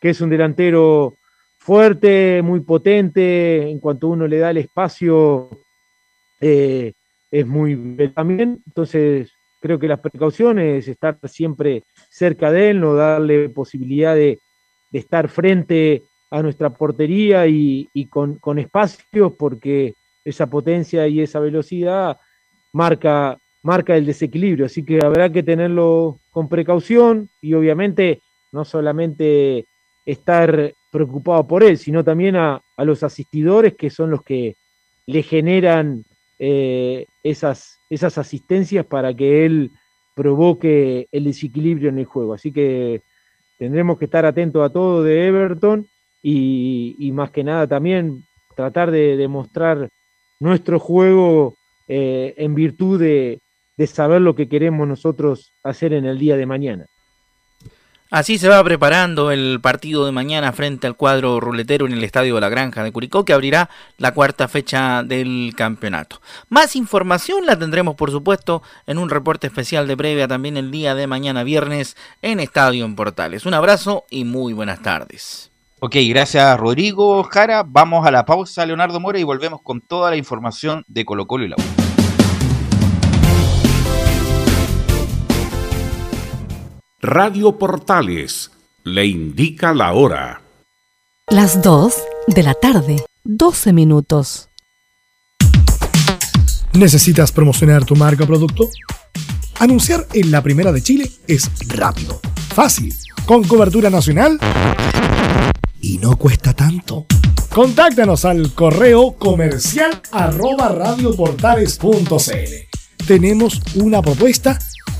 que es un delantero fuerte, muy potente, en cuanto uno le da el espacio, eh, es muy también. Entonces, creo que las precauciones, estar siempre cerca de él, no darle posibilidad de, estar frente a nuestra portería y, y con, con espacios, porque esa potencia y esa velocidad marca marca el desequilibrio, así que habrá que tenerlo con precaución y obviamente no solamente estar preocupado por él, sino también a, a los asistidores que son los que le generan eh, esas, esas asistencias para que él provoque el desequilibrio en el juego. Así que tendremos que estar atentos a todo de Everton y, más que nada también tratar de demostrar nuestro juego eh, en virtud de, de saber lo que queremos nosotros hacer en el día de mañana. Así se va preparando el partido de mañana frente al cuadro ruletero en el Estadio de la Granja de Curicó, que abrirá la cuarta fecha del campeonato. Más información la tendremos, por supuesto, en un reporte especial de previa también el día de mañana viernes en Estadio en Portales. Un abrazo y muy buenas tardes. Ok, gracias Rodrigo Jara. Vamos a la pausa, Leonardo Mora, y volvemos con toda la información de Colo Colo y la U. Radio Portales le indica la hora. Las 2 de la tarde, 12 minutos. ¿Necesitas promocionar tu marca o producto? Anunciar en la primera de Chile es rápido, fácil, con cobertura nacional y no cuesta tanto. Contáctanos al correo comercial arroba radioportales.cl. Tenemos una propuesta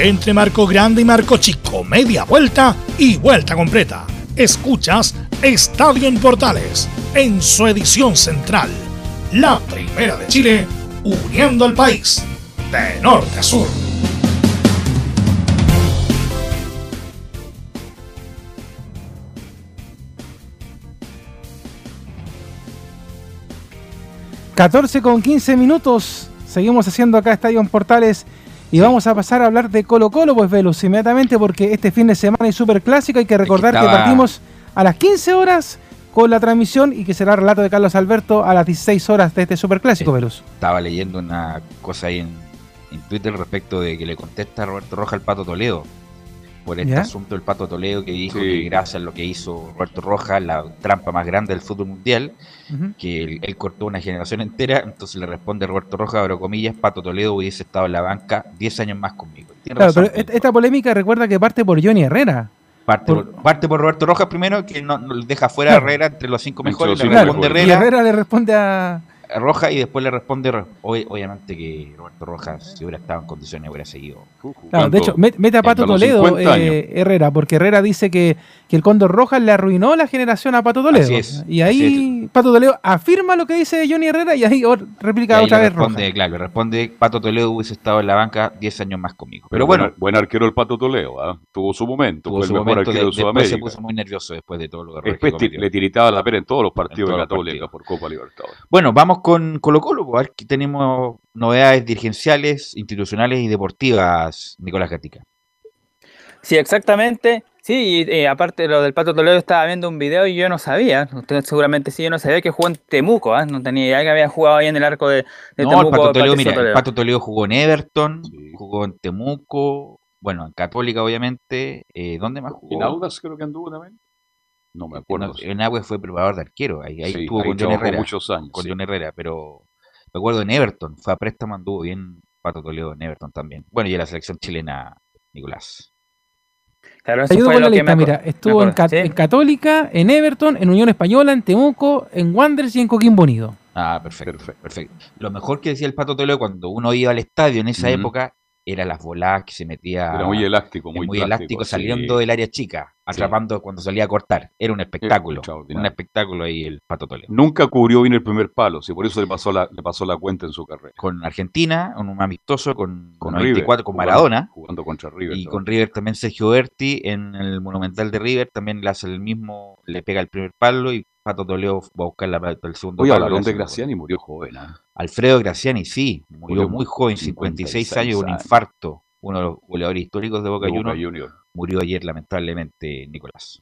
Entre Marco Grande y Marco Chico, media vuelta y vuelta completa. Escuchas Estadio en Portales en su edición central. La primera de Chile, uniendo al país de norte a sur. ...14 con 15 minutos... ...seguimos haciendo acá Estadio en Portales... Y vamos a pasar a hablar de Colo Colo, pues Velus, inmediatamente, porque este fin de semana hay super clásico. Hay que recordar que, partimos a las 15 horas con la transmisión y que será el relato de Carlos Alberto a las 16 horas de este super clásico, Velus. Estaba leyendo una cosa ahí en, en Twitter respecto de que le contesta Roberto Roja al Pato Toledo por este ¿Ya? asunto del Pato Toledo que dijo Sí. que gracias a lo que hizo Roberto Roja, la trampa más grande del fútbol mundial, que él, él cortó una generación entera, entonces le responde Roberto Roja, abro comillas, Pato Toledo hubiese estado en la banca 10 años más conmigo. Tiene Claro, razón, pero esta polémica recuerda que parte por Johnny Herrera. parte, por- por, parte por Roberto Rojas primero, que no, no deja fuera a Herrera entre los cinco mejores, le responde. Y Herrera, Herrera le responde a... Roja y después le responde, ob- obviamente que Roberto Rojas, si hubiera estado en condiciones, hubiera seguido. Claro, de hecho, met- mete a Pato Toledo 50 años. eh, Herrera, porque Herrera dice que, que el Cóndor Rojas le arruinó la generación a Pato Toledo. Así es, y ahí Pato Toledo afirma lo que dice Johnny Herrera y ahí Y replica ahí otra vez responde, Rojas. claro, le responde Pato Toledo hubiese estado en la banca 10 años más conmigo. Pero Pero bueno, bueno, buen arquero el Pato Toledo, ¿ah? tuvo su momento, tuvo fue su el mejor momento, arquero de- de, después se Sudamérica. puso muy nervioso después de todo lo que Después que le tiritaba la pera en todos los partidos En de todos los Católica por Copa Libertadores. Bueno, vamos con Colo Colo, pues, a ver que tenemos novedades dirigenciales, institucionales y deportivas, Nicolás Gatica. Sí, exactamente. Sí, y eh, aparte de lo del Pato Toledo, estaba viendo un video y yo no sabía. Usted seguramente sí, yo no sabía que jugó en Temuco, ¿ah? No tenía idea que había jugado ahí en el arco de, de No, Temuco. el Pato Toledo, mira, el Pato Toledo jugó en Everton, jugó en Temuco, bueno, en Católica obviamente, eh, ¿dónde más jugó? En Audas creo que anduvo también. No me acuerdo. En, en Agüe fue preparador de arquero. Ahí, ahí Sí, estuvo ahí con John Herrera. muchos años, Con sí. John Herrera, pero me acuerdo en Everton. Fue a préstamo, anduvo bien Pato Toledo en Everton también. Bueno, y en la selección chilena, Nicolás. Claro, Te ayudo con la lista, mira, estuvo en, Cat- en Católica, en Everton, en Unión Española, en Temuco, en Wanderers y en Coquimbo Unido. Ah, perfecto, perfecto. Lo mejor que decía el Pato Toledo cuando uno iba al estadio en esa época era las voladas que se metía. Era muy elástico, muy elástico sí. saliendo del área chica, atrapando cuando salía a cortar. Era un espectáculo. Un espectáculo ahí el Pato Toledo. Nunca cubrió bien el primer palo, sí, por eso le pasó la, le pasó la cuenta en su carrera. Con Argentina, en un amistoso con, Con 94, River, con Maradona. Jugando contra River. Y con River también Sergio Berti en el Monumental de River también le hace el mismo, le pega el primer palo y Pato Toledo va a buscar la, el segundo Oye, hablaron de. Graciani, murió joven. ¿ah? Alfredo Graciani, sí, murió Murió muy joven, 56 años, un años. infarto. Uno de los goleadores históricos de Boca, De Boca Juniors, Juniors. murió ayer lamentablemente Nicolás.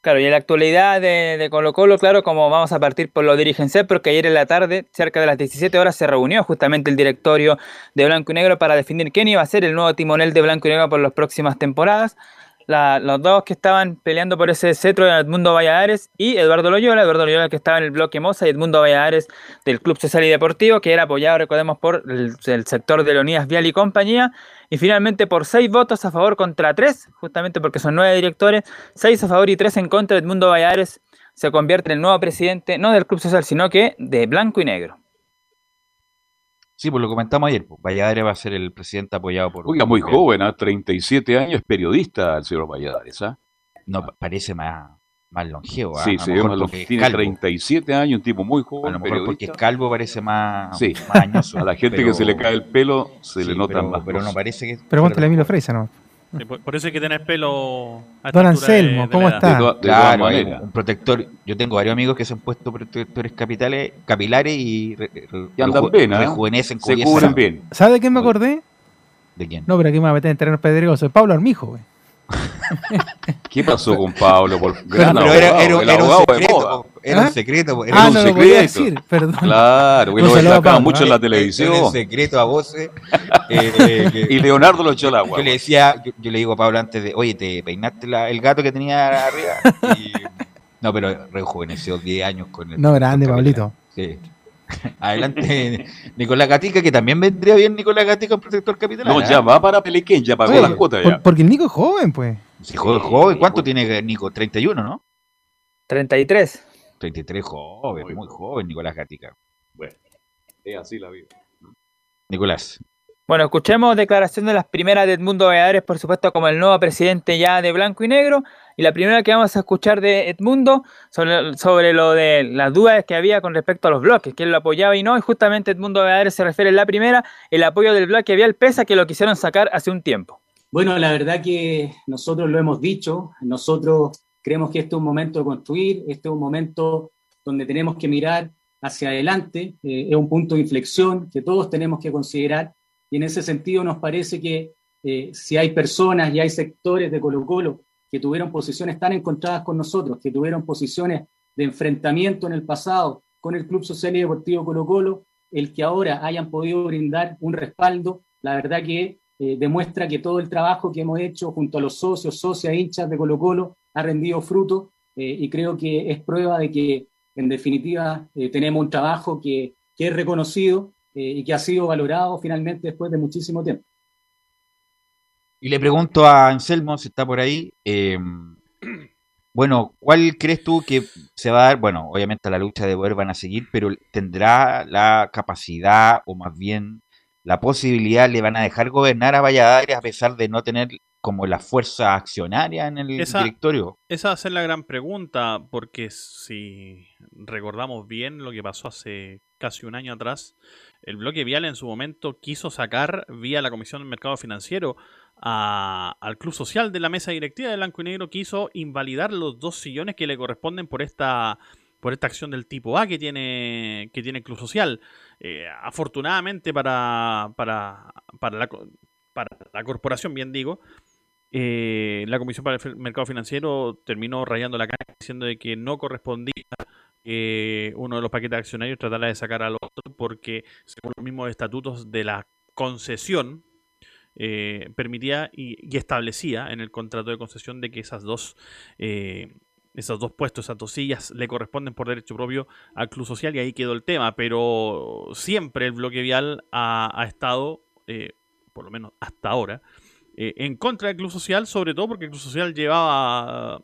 Claro, y en la actualidad de, de Colo Colo, claro, como vamos a partir por lo dirigencial, porque ayer en la tarde, cerca de las 17 horas, se reunió justamente el directorio de Blanco y Negro para definir quién iba a ser el nuevo timonel de Blanco y Negro por las próximas temporadas. La- los dos que estaban peleando por ese cetro eran Edmundo Valladares y Eduardo Loyola. Eduardo Loyola que estaba en el bloque Moza y Edmundo Valladares del Club Social y Deportivo, que era apoyado, recordemos, por el, el sector de Leonidas Vial y compañía. Y finalmente por seis votos a favor contra tres, justamente porque son nueve directores, seis a favor y tres en contra, Edmundo Valladares se convierte en el nuevo presidente, no del Club Social, sino que de Blanco y Negro. Sí, pues lo comentamos ayer. Pues, Valladares va a ser el presidente apoyado por. Oiga, muy joven, ¿ah? 37 años, periodista el señor Valladares. ¿ah? No, pa- parece más, más longevo. ¿ah? Sí, A es tiene calvo. 37 años, un tipo muy A joven, lo mejor porque es calvo parece más, Sí. más añoso. A la gente pero- que se le cae el pelo se Sí, le notan pero- más Pero no parece que. Pregúntale a Emilio Freisa, ¿no? Por, eso hay que tener pelo. a Don de- Anselmo, de ¿cómo está? De todas- de Claro, maneras. un protector. Yo tengo varios amigos que se han puesto protectores capitales, capilares y, re- re- Y andan bien, ¿ah? rejuvenecen con Se cubren bien. ¿Sabe de quién me acordé? ¿De quién? No, pero aquí me voy a meter en terrenos pedregosos. Pablo Armijo, güey. ¿Qué pasó con Pablo? Por gran pero era, abogado, era- el era un de secreto, era ¿Ah? un secreto. Ah, un no lo secreto. podía decir, perdón. Claro, que Un lo a destacaba mucho en la Era un televisión. secreto a voces. eh, que- Y Leonardo lo echó al agua. Yo le decía, yo, yo le digo a Pablo antes de, oye, ¿te peinaste la- el gato que tenía arriba? Y- no, pero rejuveneció 10 años con el No, grande, Pablito. Sí. Adelante, Nicolás Gatica, que también vendría bien Nicolás Gatica, un protector capital. No, ya va para Pelequén, ya pagó Oye, la cuota por- ya. porque el Nico es joven, pues. Sí, joven, joven. ¿Cuánto tiene Nico? 31, ¿no? 33. 33, joven, muy joven, Nicolás Gatica. Bueno, es así la vida. Nicolás. Bueno, escuchemos declaración de las primeras de Edmundo Valladares, por supuesto, como el nuevo presidente ya de Blanco y Negro. Y la primera que vamos a escuchar de Edmundo sobre, sobre lo de las dudas que había con respecto a los bloques, que él lo apoyaba y no. Y justamente Edmundo Valladares se refiere en la primera, el apoyo del bloque vial, pese a que lo quisieron sacar hace un tiempo. Bueno, la verdad que nosotros lo hemos dicho, nosotros creemos que este es un momento de construir, este es un momento donde tenemos que mirar hacia adelante, eh, es un punto de inflexión que todos tenemos que considerar y en ese sentido nos parece que eh, si hay personas y hay sectores de Colo Colo que tuvieron posiciones tan encontradas con nosotros, que tuvieron posiciones de enfrentamiento en el pasado con el Club Social y Deportivo Colo Colo, el que ahora hayan podido brindar un respaldo, la verdad que eh, demuestra que todo el trabajo que hemos hecho junto a los socios, socias, hinchas de Colo Colo ha rendido fruto eh, y creo que es prueba de que en definitiva eh, tenemos un trabajo que, que es reconocido y que ha sido valorado finalmente después de muchísimo tiempo. Y le pregunto a Anselmo, si está por ahí, eh, bueno, ¿cuál crees tú que se va a dar? Bueno, obviamente la lucha de poder van a seguir, pero ¿tendrá la capacidad o más bien la posibilidad, le van a dejar gobernar a Valladares a pesar de no tener como la fuerza accionaria en el Esa- directorio? Esa va a ser la gran pregunta, porque si recordamos bien lo que pasó hace casi un año atrás, el bloque vial en su momento quiso sacar vía la Comisión del Mercado Financiero a- al Club Social de la mesa directiva de Blanco y Negro, quiso invalidar los dos sillones que le corresponden por esta por esta acción del tipo A que tiene que tiene el Club Social. Eh, afortunadamente para, para, para, la, para la corporación, bien digo, eh, la Comisión para el Mercado Financiero terminó rayando la calle diciendo de que no correspondía que uno de los paquetes accionarios tratara de sacar al otro porque según los mismos estatutos de la concesión eh, permitía y, y establecía en el contrato de concesión de que esas dos eh, esos dos puestos, esas dos sillas, le corresponden por derecho propio al Club Social y ahí quedó el tema. Pero siempre el bloque vial ha, ha estado, eh, por lo menos hasta ahora, eh, en contra del Club Social, sobre todo porque el Club Social llevaba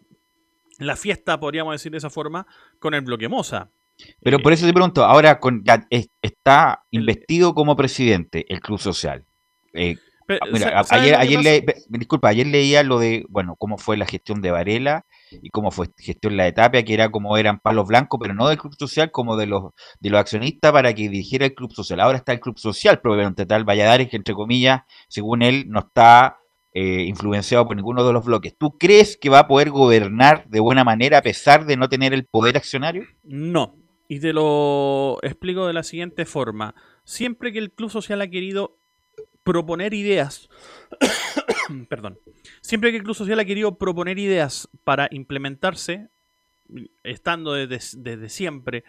la fiesta, podríamos decir de esa forma, con el bloque Moza. Pero por eso te pregunto, ahora con, ya es- está investido como presidente el Club Social. Eh, Pero, ah, mira, sa- a- ¿sabe ayer, ayer le- disculpa, ayer leía lo de, bueno, cómo fue la gestión de Varela y cómo fue gestión la de Tapia, que era como eran palos blancos, pero no del Club Social, como de los de los accionistas para que dirigiera el Club Social. Ahora está el Club Social, probablemente tal Valladares, que entre comillas, según él, no está eh, influenciado por ninguno de los bloques. ¿Tú crees que va a poder gobernar de buena manera a pesar de no tener el poder accionario? No. Y te lo explico de la siguiente forma. Siempre que el Club Social ha querido proponer ideas, perdón, siempre que el Club Social ha querido proponer ideas para implementarse, estando desde, desde siempre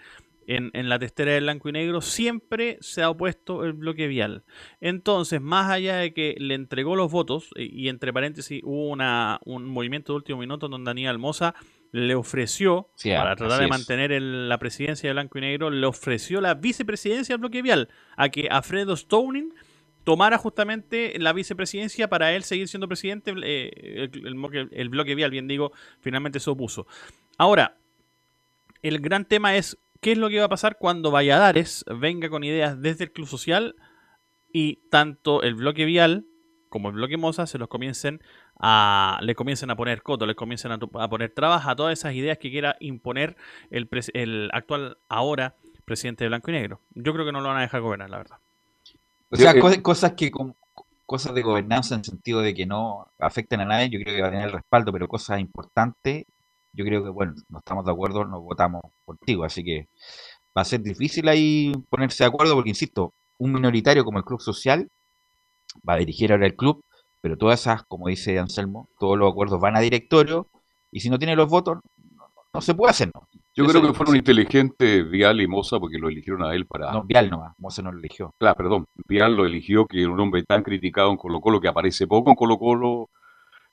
en, en la testera de blanco y negro, siempre se ha opuesto el bloque vial. Entonces, más allá de que le entregó los votos, y, y entre paréntesis hubo una, un movimiento de último minuto donde Aníbal Moza le ofreció, Sí, para tratar de mantener el- la presidencia de blanco y negro, le ofreció la vicepresidencia del bloque vial a que Alfredo Stoning tomara justamente la vicepresidencia para él seguir siendo presidente. eh, el, el bloque- vial, bien digo, finalmente se opuso. Ahora, el gran tema es qué es lo que va a pasar cuando Valladares venga con ideas desde el Club Social y tanto el bloque vial como el bloque Moza se los comiencen a le comiencen a poner coto, les comiencen a, poner trabas a todas esas ideas que quiera imponer el, el actual ahora presidente de Blanco y Negro. Yo creo que no lo van a dejar gobernar, la verdad. O sea, Yo, eh, co- cosas que cosas de gobernanza en sentido de que no afecten a nadie, yo creo que va a tener el respaldo, pero cosas importantes, yo creo que, bueno, no estamos de acuerdo, nos votamos contigo, así que va a ser difícil ahí ponerse de acuerdo, porque, insisto, un minoritario como el Club Social va a dirigir ahora el club, pero todas esas, como dice Anselmo, todos los acuerdos van a directorio, y si no tiene los votos, no, se puede hacer, ¿no? Yo Eso creo que fueron inteligentes Vial y Moza porque lo eligieron a él para. No, Vial nomás, Moza no lo eligió. Claro, perdón. Vial lo eligió, que era un hombre tan criticado en Colo Colo que aparece poco en Colo Colo,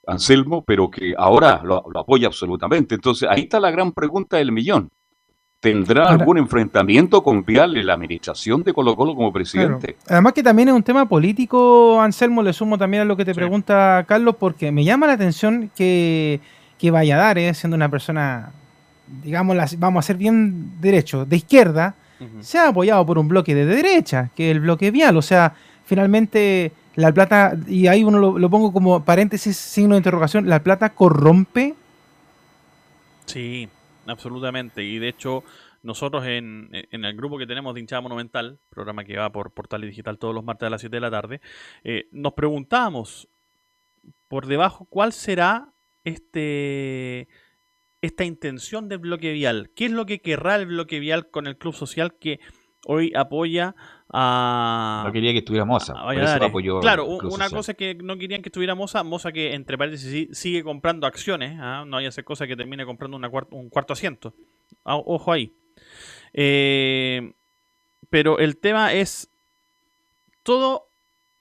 Anselmo, pero que ahora lo, lo apoya absolutamente. Entonces, ahí está la gran pregunta del millón. ¿Tendrá Ahora- algún enfrentamiento con Vial en la administración de Colo Colo como presidente? Además que también es un tema político, Anselmo, le sumo también a lo que te pregunta Carlos, porque me llama la atención que, que Valladares, siendo una persona, digamos, vamos a ser bien derecho, de izquierda, se ha apoyado por un bloque de derecha, que es el bloque vial. O sea, finalmente la plata, y ahí uno lo, lo pongo como paréntesis, signo de interrogación, ¿la plata corrompe? Sí, absolutamente. Y de hecho, nosotros en, en el grupo que tenemos de hinchada monumental, programa que va por Portal Digital todos los martes a las 7 de la tarde, eh, nos preguntamos por debajo cuál será este esta intención del bloque vial. ¿Qué es lo que querrá el bloque vial con el club social que hoy apoya a... No quería que estuviera Moza, a por eso apoyó Claro, una Social. cosa es que no querían que estuviera Moza, Moza que entre paréntesis sigue comprando acciones, ¿ah? no hay hacer cosa que termine comprando una cuart- un cuarto asiento. Ah, ojo ahí. Eh, pero el tema es todo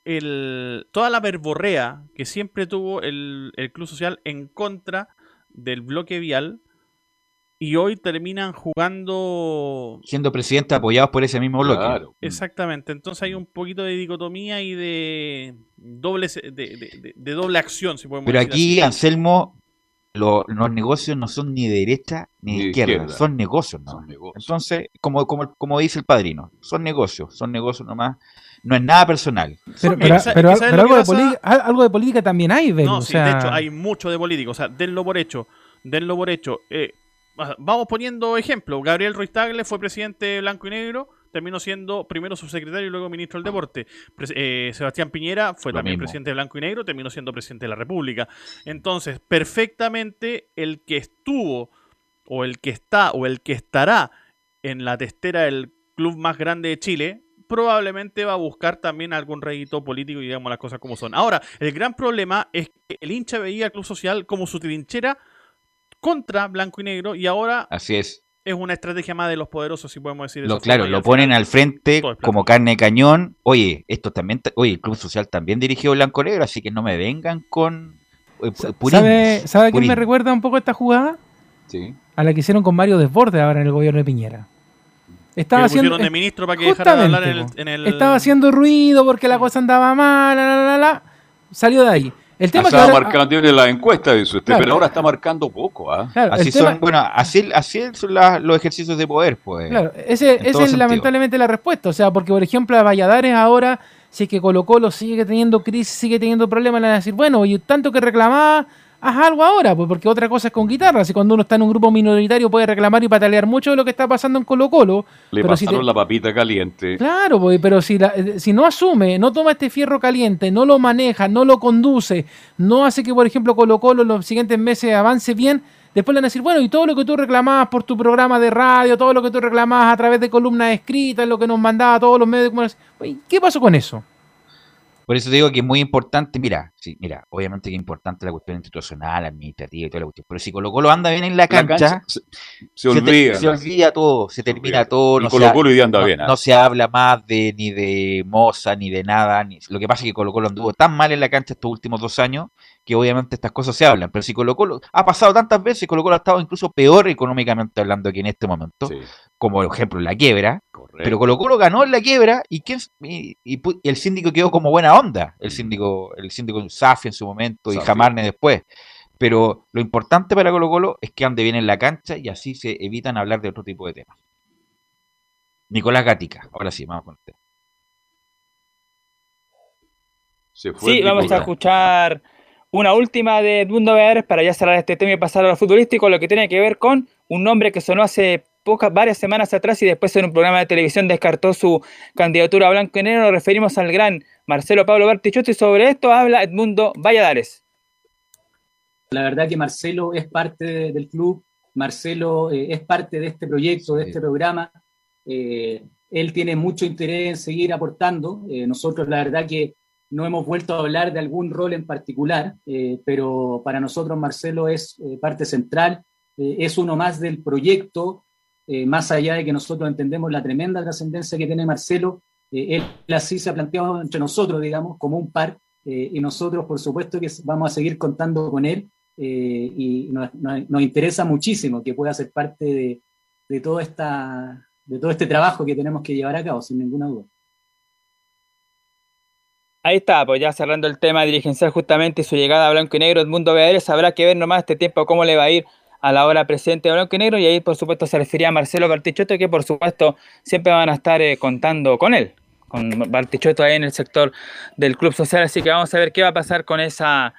el, toda la verborrea que siempre tuvo el, el Club Social en contra del bloque vial y hoy terminan jugando Siendo presidente apoyados por ese mismo bloque. Exactamente, entonces hay un poquito de dicotomía y de doble de, de- de- de doble acción, si podemos Pero decir aquí, así. Anselmo, lo- los negocios no son ni de derecha ni de izquierda, izquierda. son negocios. ¿no? Entonces, como, como, como dice el padrino, son negocios, son negocios nomás, no es nada personal. Pero, pero- pero- pero algo, de política, al- algo de política también hay, Belu, No, o sí, sea, de hecho hay mucho de político, o sea, denlo por hecho, denlo por hecho. Eh, va- vamos poniendo ejemplo, Gabriel Ruiz Tagle fue presidente de blanco y negro, terminó siendo primero subsecretario y luego ministro del deporte. Eh, Sebastián Piñera fue Lo también mismo. presidente de blanco y negro, terminó siendo presidente de la República. Entonces, perfectamente el que estuvo o el que está o el que estará en la testera del club más grande de Chile, probablemente va a buscar también algún rédito político y digamos las cosas como son. Ahora, el gran problema es que el hincha veía al Club Social como su trinchera contra blanco y negro y ahora Así es. es una estrategia más de los poderosos, si podemos decir Lo, esa claro, y lo ponen final- al frente como carne de cañón. Oye, esto también, ta- oye, el Club Social también dirigió Blanco Negro, así que no me vengan con eh, purismos, ¿sabe, ¿sabe quién me recuerda un poco esta jugada? Sí. A la que hicieron con Mario Desborde ahora en el gobierno de Piñera. Estaba haciendo, de ministro para que dejara de hablar en el, en. Estaba haciendo ruido porque la cosa andaba mal, la, la, la, la. Salió de ahí. El tema es que Estaba ahora- marcando en la encuesta este, Claro. pero ahora está marcando poco. ¿ah? Claro, así tema- son, bueno, así, así son la- los ejercicios de poder, pues. Claro, ese, todo es lamentablemente la respuesta. O sea, porque por ejemplo a Valladares ahora, si es que Colo Colo sigue teniendo crisis, sigue teniendo problemas, le van a decir, bueno, y tanto que reclamaba, haz algo ahora, pues porque otra cosa es con guitarra. Si cuando uno está en un grupo minoritario puede reclamar y patalear mucho de lo que está pasando en Colo Colo. Le pero si pasaron te- la papita caliente. Claro, pues, pero si, la- eh, si no asume, no toma este fierro caliente, no lo maneja, no lo conduce, no hace que, por ejemplo, Colo Colo en los siguientes meses avance bien, después le van a decir, bueno, y todo lo que tú reclamabas por tu programa de radio, todo lo que tú reclamabas a través de columnas escritas, lo que nos mandaba todos los medios de comunicación, oye, ¿qué pasó con eso? Por eso digo que es muy importante, mira, sí, mira, obviamente que es importante la cuestión institucional, administrativa y toda la cuestión, pero si Colo Colo anda bien en la La cancha, se, se te- olvida. se olvida todo, se termina todo. Y no Colo se, Colo hoy día anda no- bien, ¿ah? no se habla más de ni de Moza, ni de nada. Ni, lo que pasa es que Colo Colo anduvo tan mal en la cancha estos últimos dos años que obviamente estas cosas se hablan. Pero si Colo Colo ha pasado tantas veces, Colo Colo ha estado incluso peor económicamente hablando aquí en este momento, como por ejemplo en la quiebra. Pero Colo Colo ganó en la quiebra y, quién, y, y pu- y el síndico quedó como buena onda. El síndico, el síndico Safi en su momento y. Jamarne después. Pero lo importante para Colo Colo es que ande bien en la cancha y así se evitan hablar de otro tipo de temas. Nicolás Gatica, ahora sí, vamos con usted. Se fue Sí, vamos a escuchar una última de Edmundo Beares para ya cerrar este tema y pasar a lo futbolístico, lo que tiene que ver con un nombre que sonó hace pocas, varias semanas atrás y después en un programa de televisión descartó su candidatura a Blanco y Negro. Nos referimos al gran Marcelo Pablo Bartichotto y sobre esto habla Edmundo Valladares. La verdad que Marcelo es parte de- del club, Marcelo eh, es parte de este proyecto, de este programa. Eh, él tiene mucho interés en seguir aportando. Eh, nosotros la verdad que no hemos vuelto a hablar de algún rol en particular, eh, pero para nosotros Marcelo es eh, parte central, eh, es uno más del proyecto, más allá de que nosotros entendemos la tremenda trascendencia que tiene Marcelo, él así se ha planteado entre nosotros, digamos, como un par, y nosotros por supuesto que vamos a seguir contando con él, y nos, interesa muchísimo que pueda ser parte de, esta, de todo este trabajo que tenemos que llevar a cabo, sin ninguna duda. Ahí está, pues ya cerrando el tema dirigencial justamente su llegada a Blanco y Negro, Edmundo Beares, habrá que ver nomás este tiempo cómo le va a ir a la hora presente de Blanco y Negro y ahí por supuesto se refería a Marcelo Bartichotto que por supuesto siempre van a estar eh, contando con él, con Bartichotto ahí en el sector del Club Social, así que vamos a ver qué va a pasar con, esa,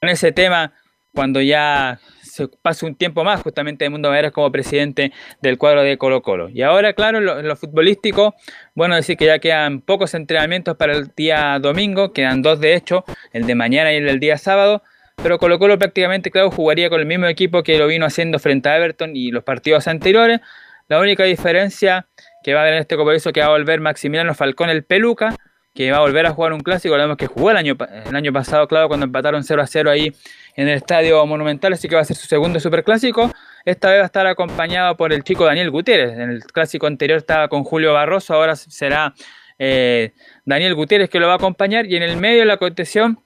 con ese tema cuando ya se pase un tiempo más justamente de Mundo Beares como presidente del cuadro de Colo Colo. Y ahora, claro, lo, lo futbolístico, bueno decir que ya quedan pocos entrenamientos para el día domingo, quedan dos de hecho, el de mañana y el del día sábado, pero Colo Colo prácticamente, claro, jugaría con el mismo equipo que lo vino haciendo frente a Everton y los partidos anteriores. La única diferencia que va a haber en este compromiso que va a volver Maximiliano Falcón el Peluca, que va a volver a jugar un clásico, lo vemos que jugó el año, el año pasado, claro, cuando empataron 0 a 0 ahí en el Estadio Monumental, así que va a ser su segundo superclásico. Esta vez va a estar acompañado por el chico Daniel Gutiérrez. En el clásico anterior estaba con Julio Barroso, ahora será eh, Daniel Gutiérrez que lo va a acompañar. Y en el medio de la contención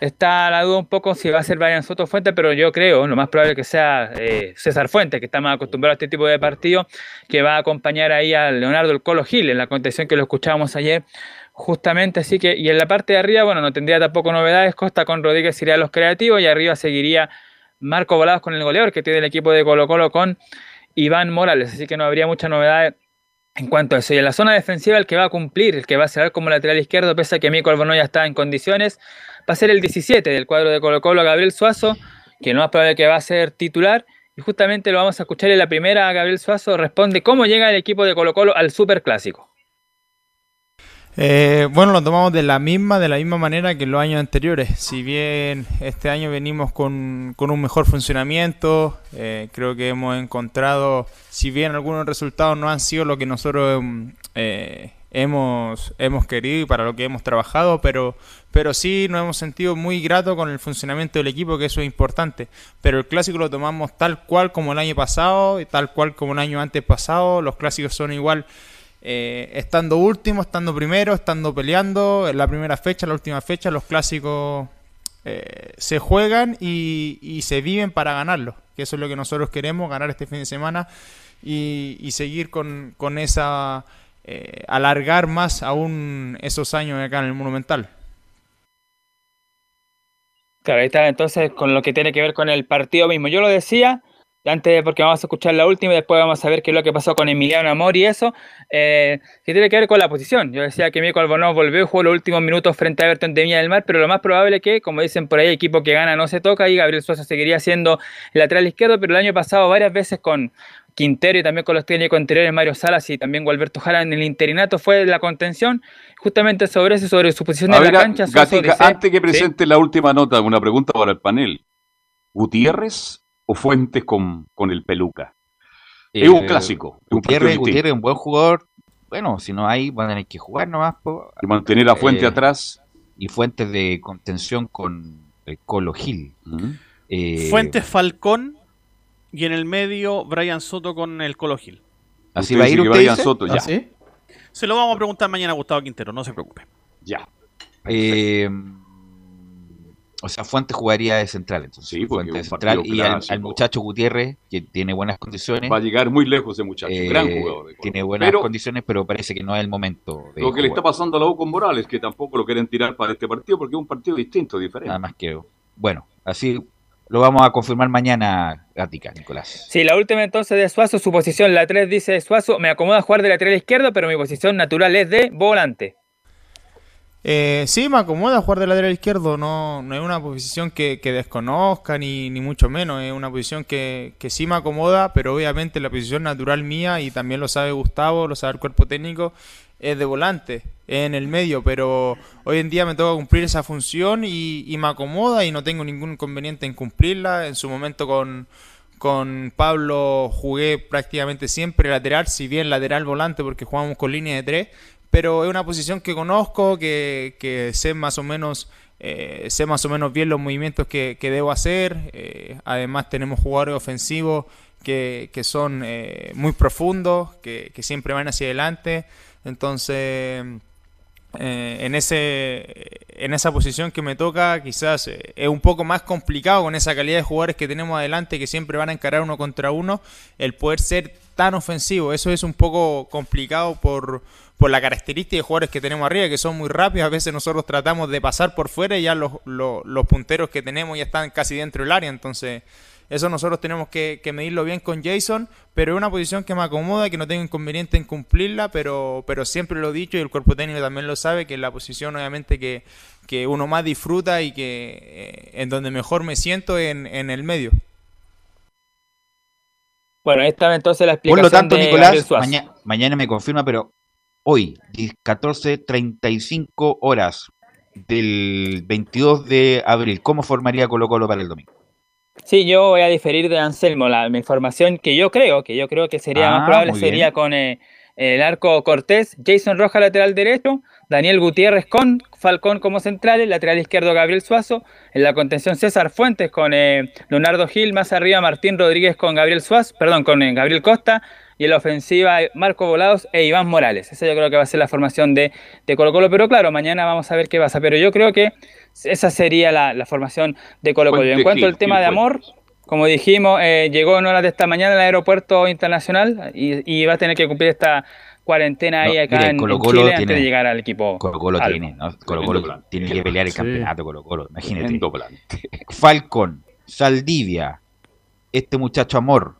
está la duda un poco si va a ser Brian Soto Fuente, pero yo creo, lo más probable que sea eh, César Fuente, que está más acostumbrado a este tipo de partido, que va a acompañar ahí a Leonardo el Colo Gil en la contención que lo escuchábamos ayer. Justamente, así que, y en la parte de arriba, bueno, no tendría tampoco novedades. Costa con Rodríguez iría a los creativos y arriba seguiría Marco Volados con el goleador que tiene el equipo de Colo Colo con Iván Morales. Así que no habría mucha novedad en cuanto a eso. Y en la zona defensiva, el que va a cumplir, el que va a ser como lateral izquierdo, pese a que Mico Albono ya está en condiciones, va a ser el 17 del cuadro de Colo Colo, Gabriel Suazo, que lo más probable que va a ser titular. Y justamente lo vamos a escuchar en la primera. Gabriel Suazo responde cómo llega el equipo de Colo Colo al Superclásico. Eh, bueno, lo tomamos de la misma, de la misma manera que en los años anteriores. Si bien este año venimos con, un mejor funcionamiento, eh, creo que hemos encontrado, si bien algunos resultados no han sido lo que nosotros mm, eh, hemos, querido y para lo que hemos trabajado, pero, pero sí nos hemos sentido muy gratos con el funcionamiento del equipo, que eso es importante. Pero el clásico lo tomamos tal cual como el año pasado y tal cual como el año antes pasado. Los clásicos son igual eh, estando último, estando primero, estando peleando, en la primera fecha, la última fecha, los clásicos eh, se juegan y, se viven para ganarlo, que eso es lo que nosotros queremos, ganar este fin de semana y, seguir con, con esa, eh, alargar más aún esos años acá en el Monumental. Claro, ahí está entonces con lo que tiene que ver con el partido mismo. Yo lo decía antes, porque vamos a escuchar la última y después vamos a ver qué es lo que pasó con Emiliano Amor y eso, eh, que tiene que ver con la posición. Yo decía que Mico Albornoz volvió y jugó los últimos minutos frente a Everton de Viña del Mar, pero lo más probable es que, como dicen por ahí, equipo que gana no se toca y Gabriel Suazo seguiría siendo el lateral izquierdo, pero el año pasado varias veces con Quintero y también con los técnicos anteriores Mario Salas y también Gualberto Jara en el interinato fue la contención, justamente sobre eso, sobre su posición A en ver, la cancha. Suazo Gatica, dice- antes que Sí. presente la última nota, una pregunta para el panel. ¿Gutiérrez o Fuentes con, con el peluca? es un Eh, clásico. es un Gutiérrez. Gutiérrez un buen jugador. Bueno, si no hay, van a tener que jugar nomás. po. Y mantener a Fuente Eh, atrás. Y Fuentes de contención con el Colo Gil. Eh, Fuentes Falcón y en el medio Brian Soto con el Colo Gil. ¿Así va a ir usted, dice? ¿Ah, sí? Se lo vamos a preguntar mañana a Gustavo Quintero, no se preocupe. Ya. Eh, o sea, Fuentes jugaría de central, entonces. Sí, porque Fuentes de central. Y al, muchacho Gutiérrez, que tiene buenas condiciones. Va a llegar muy lejos ese muchacho. eh, gran jugador. de Colo. Tiene buenas Pero condiciones, pero parece que no es el momento. De lo que le está pasando a la U con Morales, que tampoco lo quieren tirar para este partido porque es un partido distinto, diferente. Nada más que. Bueno, así lo vamos a confirmar mañana, Gatica, Nicolás. Sí, la última entonces de Suazo, su posición, la 3 dice Suazo, me acomoda jugar de lateral izquierdo, pero mi posición natural es de volante. Eh, sí, me acomoda jugar de lateral izquierdo, no, no es una posición que, desconozca ni, ni mucho menos, es una posición que, que sí me acomoda, pero obviamente la posición natural mía, y también lo sabe Gustavo, lo sabe el cuerpo técnico, es de volante, en el medio, pero hoy en día me toca cumplir esa función y, y me acomoda y no tengo ningún inconveniente en cumplirla. En su momento con, con Pablo jugué prácticamente siempre lateral, si bien lateral volante porque jugamos con línea de tres, pero es una posición que conozco, que, sé más o menos eh, sé más o menos bien los movimientos que, que debo hacer. eh, además tenemos jugadores ofensivos que, que son eh, muy profundos, que, que siempre van hacia adelante. Entonces, en, ese, en esa posición que me toca, quizás es un poco más complicado con esa calidad de jugadores que tenemos adelante, que siempre van a encarar uno contra uno, el poder ser tan ofensivo. Eso es un poco complicado por, por la característica de jugadores que tenemos arriba, que son muy rápidos. A veces nosotros tratamos de pasar por fuera y ya los, los, los punteros que tenemos ya están casi dentro del área. Entonces, eso nosotros tenemos que, medirlo bien con Jason, pero es una posición que me acomoda, que no tengo inconveniente en cumplirla, pero, pero siempre lo he dicho y el cuerpo técnico también lo sabe, que es la posición obviamente que, que uno más disfruta y que eh, en donde mejor me siento en, en el medio. Bueno, ahí estaba entonces la Por explicación lo tanto, de Nicolás, maña- mañana me confirma, pero hoy, 14.35 horas del 22 de abril, ¿cómo formaría Colo Colo para el domingo? Sí, yo voy a diferir de Anselmo. La, información que yo creo, que yo creo que sería Ah, más probable sería con eh, el arco Cortés, Jason Roja lateral derecho, Daniel Gutiérrez con Falcón como centrales, lateral izquierdo Gabriel Suazo, en la contención César Fuentes con eh, Leonardo Gil, más arriba Martín Rodríguez con Gabriel Suazo, perdón, con eh, Gabriel Costa, y en la ofensiva eh, Marco Volados e Iván Morales. Esa yo creo que va a ser la formación de, de Colo Colo, pero claro, mañana vamos a ver qué pasa. Pero yo creo que esa sería la, la formación de Colo Colo. En cuanto al tema de amor, como dijimos, eh, llegó en horas de esta mañana al aeropuerto internacional y, y va a tener que cumplir esta cuarentena ahí acá mire, en, Colo en Colo Chile antes tiene- de llegar al equipo. Colo Colo tiene, ¿no? Colo Colo tiene que pelear el plan. campeonato, Colo Colo, imagínate. Falcon, Saldivia, este muchacho Amor,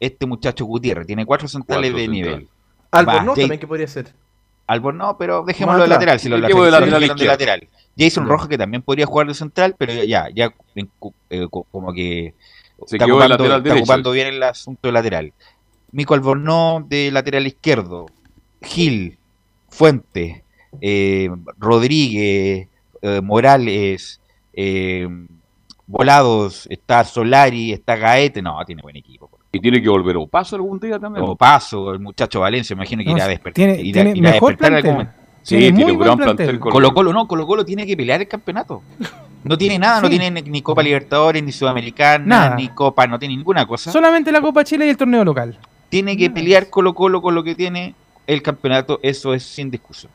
este muchacho Gutiérrez, tiene cuatro centrales Cuatro de nivel. Albornoz también que podría ser. Albornoz, no, pero dejémoslo de lateral, si laterales lateral de izquierdo. lateral. Jason. Rojas que también podría jugar de central, pero ya, ya eh, co- como que Se está, ocupando, lateral está ocupando bien el asunto de lateral. Mico Albornoz de lateral izquierdo, Gil, Fuente, eh, Rodríguez, eh, Morales, eh, Volados, está Solari, está Gaete, no, tiene buen equipo. Y tiene que volver o paso algún día también. O Paso, el muchacho Valencia, me imagino que No, irá a despertar. tiene- irá- tiene irá a mejor despertar algún plantel. momento. Sí, Tiene tiene un gran plantel. plantel. Colo Colo no, Colo Colo tiene que pelear el campeonato. No tiene nada, no tiene ni- ni Copa Libertadores, ni Sudamericana, Nada. ni Copa, no tiene ninguna cosa. Solamente la Copa Chile y el torneo local. Tiene que pelear Colo Colo con lo que tiene el campeonato, eso es sin discusión.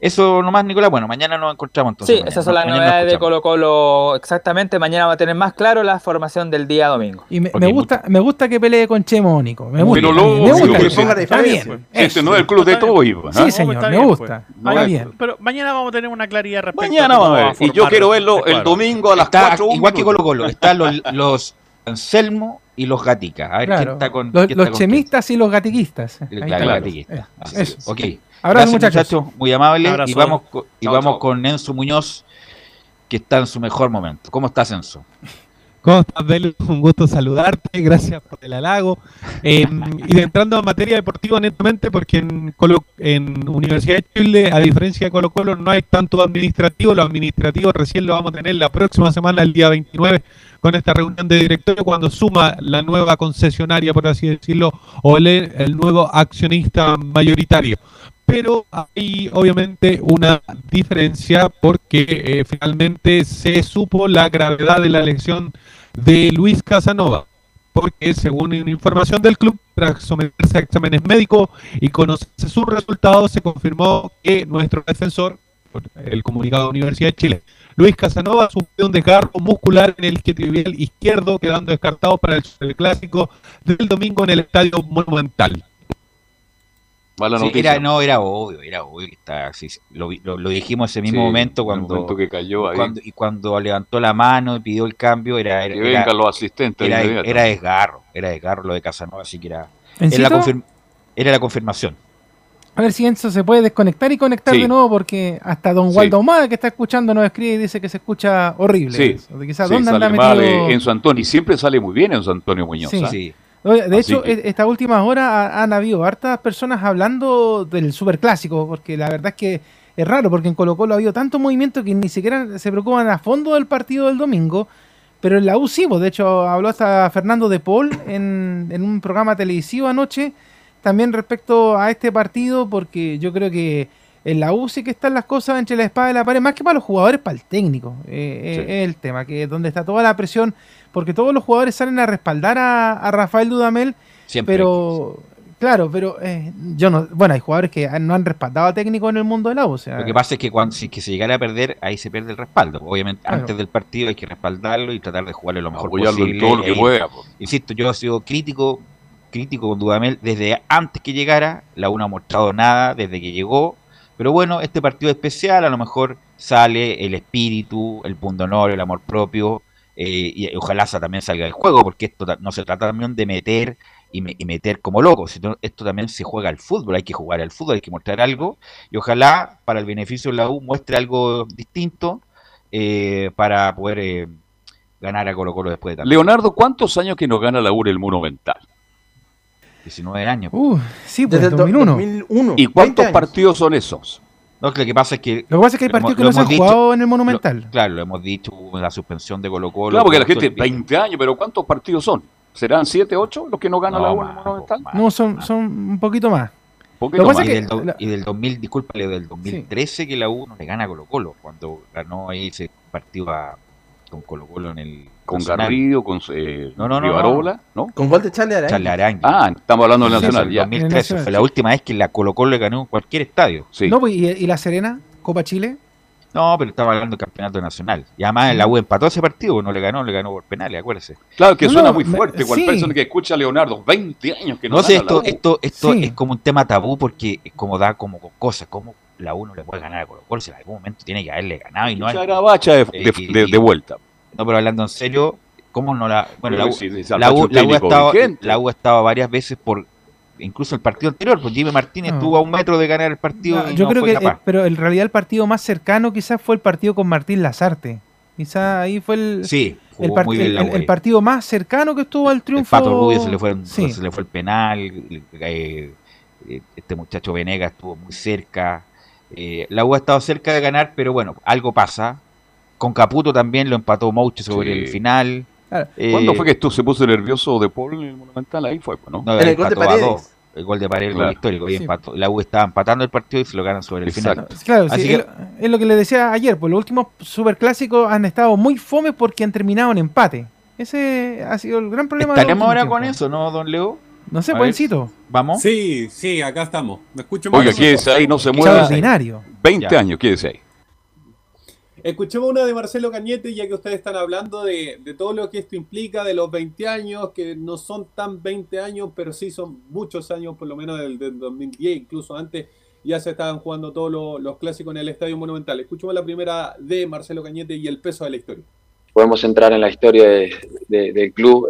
Eso nomás, Nicolás. Bueno, mañana nos encontramos entonces. Sí, mañana. esas son las Mañana novedades de. Colo Colo exactamente. Mañana va a tener más claro la formación del día domingo. Y me, me gusta, me gusta que pelee con Chemo, Nico. Me gusta. Pero me lógico, gusta. que sí. Está bien. Este no es el club de Toy. ¿ah? Sí, señor, está me gusta. pues. Está bien. Pero mañana vamos a tener una claridad respecto Mañana vamos a ver. Y yo quiero verlo el domingo a las Está 4. igual que Colo Colo. Están los, los Anselmo y los Gatica. A ver Claro. quién está con. los los está con chemistas y los gatiquistas. Claro, está. Gatiquista. Eh, Así es. eso. Ok. Abrazo, Gracias, muchachos. Muy amable. Abrazo. Y vamos, y vamos chao. con Enzo Muñoz, que está en su mejor momento. ¿Cómo estás, Enzo? ¿Cómo estás, Belu? Un gusto saludarte, gracias por el halago. Eh, y entrando a materia deportiva netamente, porque en, Colo- en Universidad de Chile, a diferencia de Colo Colo, no hay tanto administrativo. Lo administrativo recién lo vamos a tener la próxima semana, el día 29, con esta reunión de directorio, cuando suma la nueva concesionaria, por así decirlo, o el, el nuevo accionista mayoritario pero hay obviamente una diferencia porque eh, finalmente se supo la gravedad de la elección de Luis Casanova, porque según información del club, tras someterse a exámenes médicos y conocerse sus resultados, se confirmó que nuestro defensor, el comunicado de Universidad de Chile, Luis Casanova sufrió un desgarro muscular en el isquiotibial izquierdo, quedando descartado para el clásico del domingo en el Estadio Monumental. Mala Sí, noticia. era, no, era obvio, era obvio que está así. Lo, lo, lo dijimos ese mismo Sí, momento el cuando, momento que cayó ahí. cuando- y cuando levantó la mano y pidió el cambio, era, era, Que vengan los asistentes era, era desgarro, era desgarro lo de Casanova, así que era, era, la, era la confirmación. A ver si Enzo se puede desconectar y conectar Sí. de nuevo, porque hasta Don Sí. Waldo Ahumada, que está escuchando, nos escribe y dice que se escucha horrible. Sí, quizás, sí, ¿dónde anda metido? eh, Enzo Antonio. Y siempre sale muy bien Enzo Antonio Muñoz. Sí. ¿ah? Sí. De Así hecho, que- e- estas últimas horas ha- han habido hartas personas hablando del superclásico, porque la verdad es que es raro, porque en Colo Colo ha habido tanto movimiento que ni siquiera se preocupan a fondo del partido del domingo, pero en la U sí, pues, de hecho habló hasta Fernando de Paul en, en un programa televisivo anoche, también respecto a este partido, porque yo creo que en la U sí que están las cosas entre la espada y la pared, más que para los jugadores, para el técnico, eh, Sí. eh, es el tema, que es donde está toda la presión, porque todos los jugadores salen a respaldar a, a Rafael Dudamel, Siempre. pero claro, pero eh, yo no, bueno, hay jugadores que no han respaldado a técnico en el mundo de la U, o sea, Lo que pasa es que cuando si que se llegara a perder, ahí se pierde el respaldo. Obviamente, Claro. antes del partido hay que respaldarlo y tratar de jugarle lo mejor Apoyarlo en posible. todo lo que pueda, po. Insisto, yo he sido crítico, crítico con Dudamel desde antes que llegara. La U no ha mostrado nada desde que llegó. Pero bueno, este partido especial, a lo mejor sale el espíritu, el pundonor, el amor propio. eh, y ojalá también salga del juego, porque esto no se trata también de meter y, me- y meter como loco, sino esto también se juega al fútbol, hay que jugar al fútbol, hay que mostrar algo, y ojalá para el beneficio de la U muestre algo distinto eh, para poder eh, ganar a Colo Colo después de tanto. Leonardo, ¿cuántos años que nos gana la UR el Monumental? 19 años. uh, sí, pues Desde el do- 2001. 2001. ¿Y 20 cuántos partidos son esos? No, lo que pasa es que. Lo que pasa es que hay partidos que no se han jugado en el Monumental. claro, lo hemos dicho, hubo la suspensión de Colo Colo. Claro, porque la gente, el- 20 años, pero ¿cuántos partidos son? ¿Serán 7, 8 los que no gana No, la en el más, Monumental? No, son, son un poquito más. Poquito Lo que pasa más. y, es del, que do- la- y del 2000, discúlpale, del 2013 que la U no le gana a Colo Colo, cuando ganó ahí ese partido a- con Colo Colo en el. Con Nacional. Garrido, con eh, No, no, no, Rivarola, ¿no? Con gol de Charlie Araya. Charles Arangui. Ah, estamos hablando del Sí, Nacional, ya. 2013 Nacional, fue la sí. última vez que la Colo Colo le ganó en cualquier estadio. Sí. No, pues, ¿y, y la Serena? Copa Chile. No, pero estaba hablando del campeonato nacional. Y además la U empató ese partido, no le ganó, le ganó por penales, acuérdese. Claro que No, suena no, muy me- fuerte. Cual sí. persona que escucha a Leonardo, 20 años que no, No sé, esto, U. esto, esto Sí. es como un tema tabú porque es como da como cosas, como la U no le puede ganar a Colo Colo, si en algún momento tiene que haberle ganado y no hay- Charabacha de, de- y- de- de vuelta. No, pero hablando en serio, ¿cómo no la...? Bueno, la U, Sí, la U, Salvache, la U ha estado, vigente. la U ha estado varias veces por... Incluso el partido anterior, pues Jimmy Martínez No. estuvo a un metro de ganar el partido No, y yo no creo fue que, capaz. eh, pero en realidad el partido más cercano quizás fue el partido con Martín Lazarte. Quizás ahí fue el, Sí, el, part- muy bien el- el- el partido más cercano que estuvo al El triunfo. Pato Rubio se le fue, Sí. se le fue el penal, eh, eh, este muchacho Venegas estuvo muy cerca. eh, la U ha estado cerca de ganar, pero bueno, algo pasa. Con Caputo también lo empató Mouche sobre Sí. el final. Claro. Eh, ¿Cuándo fue que esto se puso nervioso de Paul en el Monumental? Ahí fue, pues, ¿no? no, En el gol de empató a Paredes. dos. El gol de Paredes, Claro. histórico. y Sí. empató. La U estaba empatando el partido y se lo ganan sobre el final. Exacto. Claro, Así sí, que- es, lo- que le decía ayer, pues los últimos superclásicos han estado muy fomes porque han terminado en empate. Ese ha sido el gran problema. ¿Estaremos ahora últimos con eso, no, don Leo? No sé, buencito. ¿Vamos? Sí, sí, acá estamos. ¿Me escucho Oiga, más? quédese ahí, no se mueva. ordinario. 20 Ya. años, quédese ahí. Escuchemos una de Marcelo Cañete, ya que ustedes están hablando de, de todo lo que esto implica, de los 20 años, que no son tan 20 años, pero sí son muchos años, por lo menos del, del 2010, incluso antes ya se estaban jugando todos los, los clásicos en el Estadio Monumental. Escuchemos la primera de Marcelo Cañete y el peso de la historia. podemos entrar en la historia de- de- del club.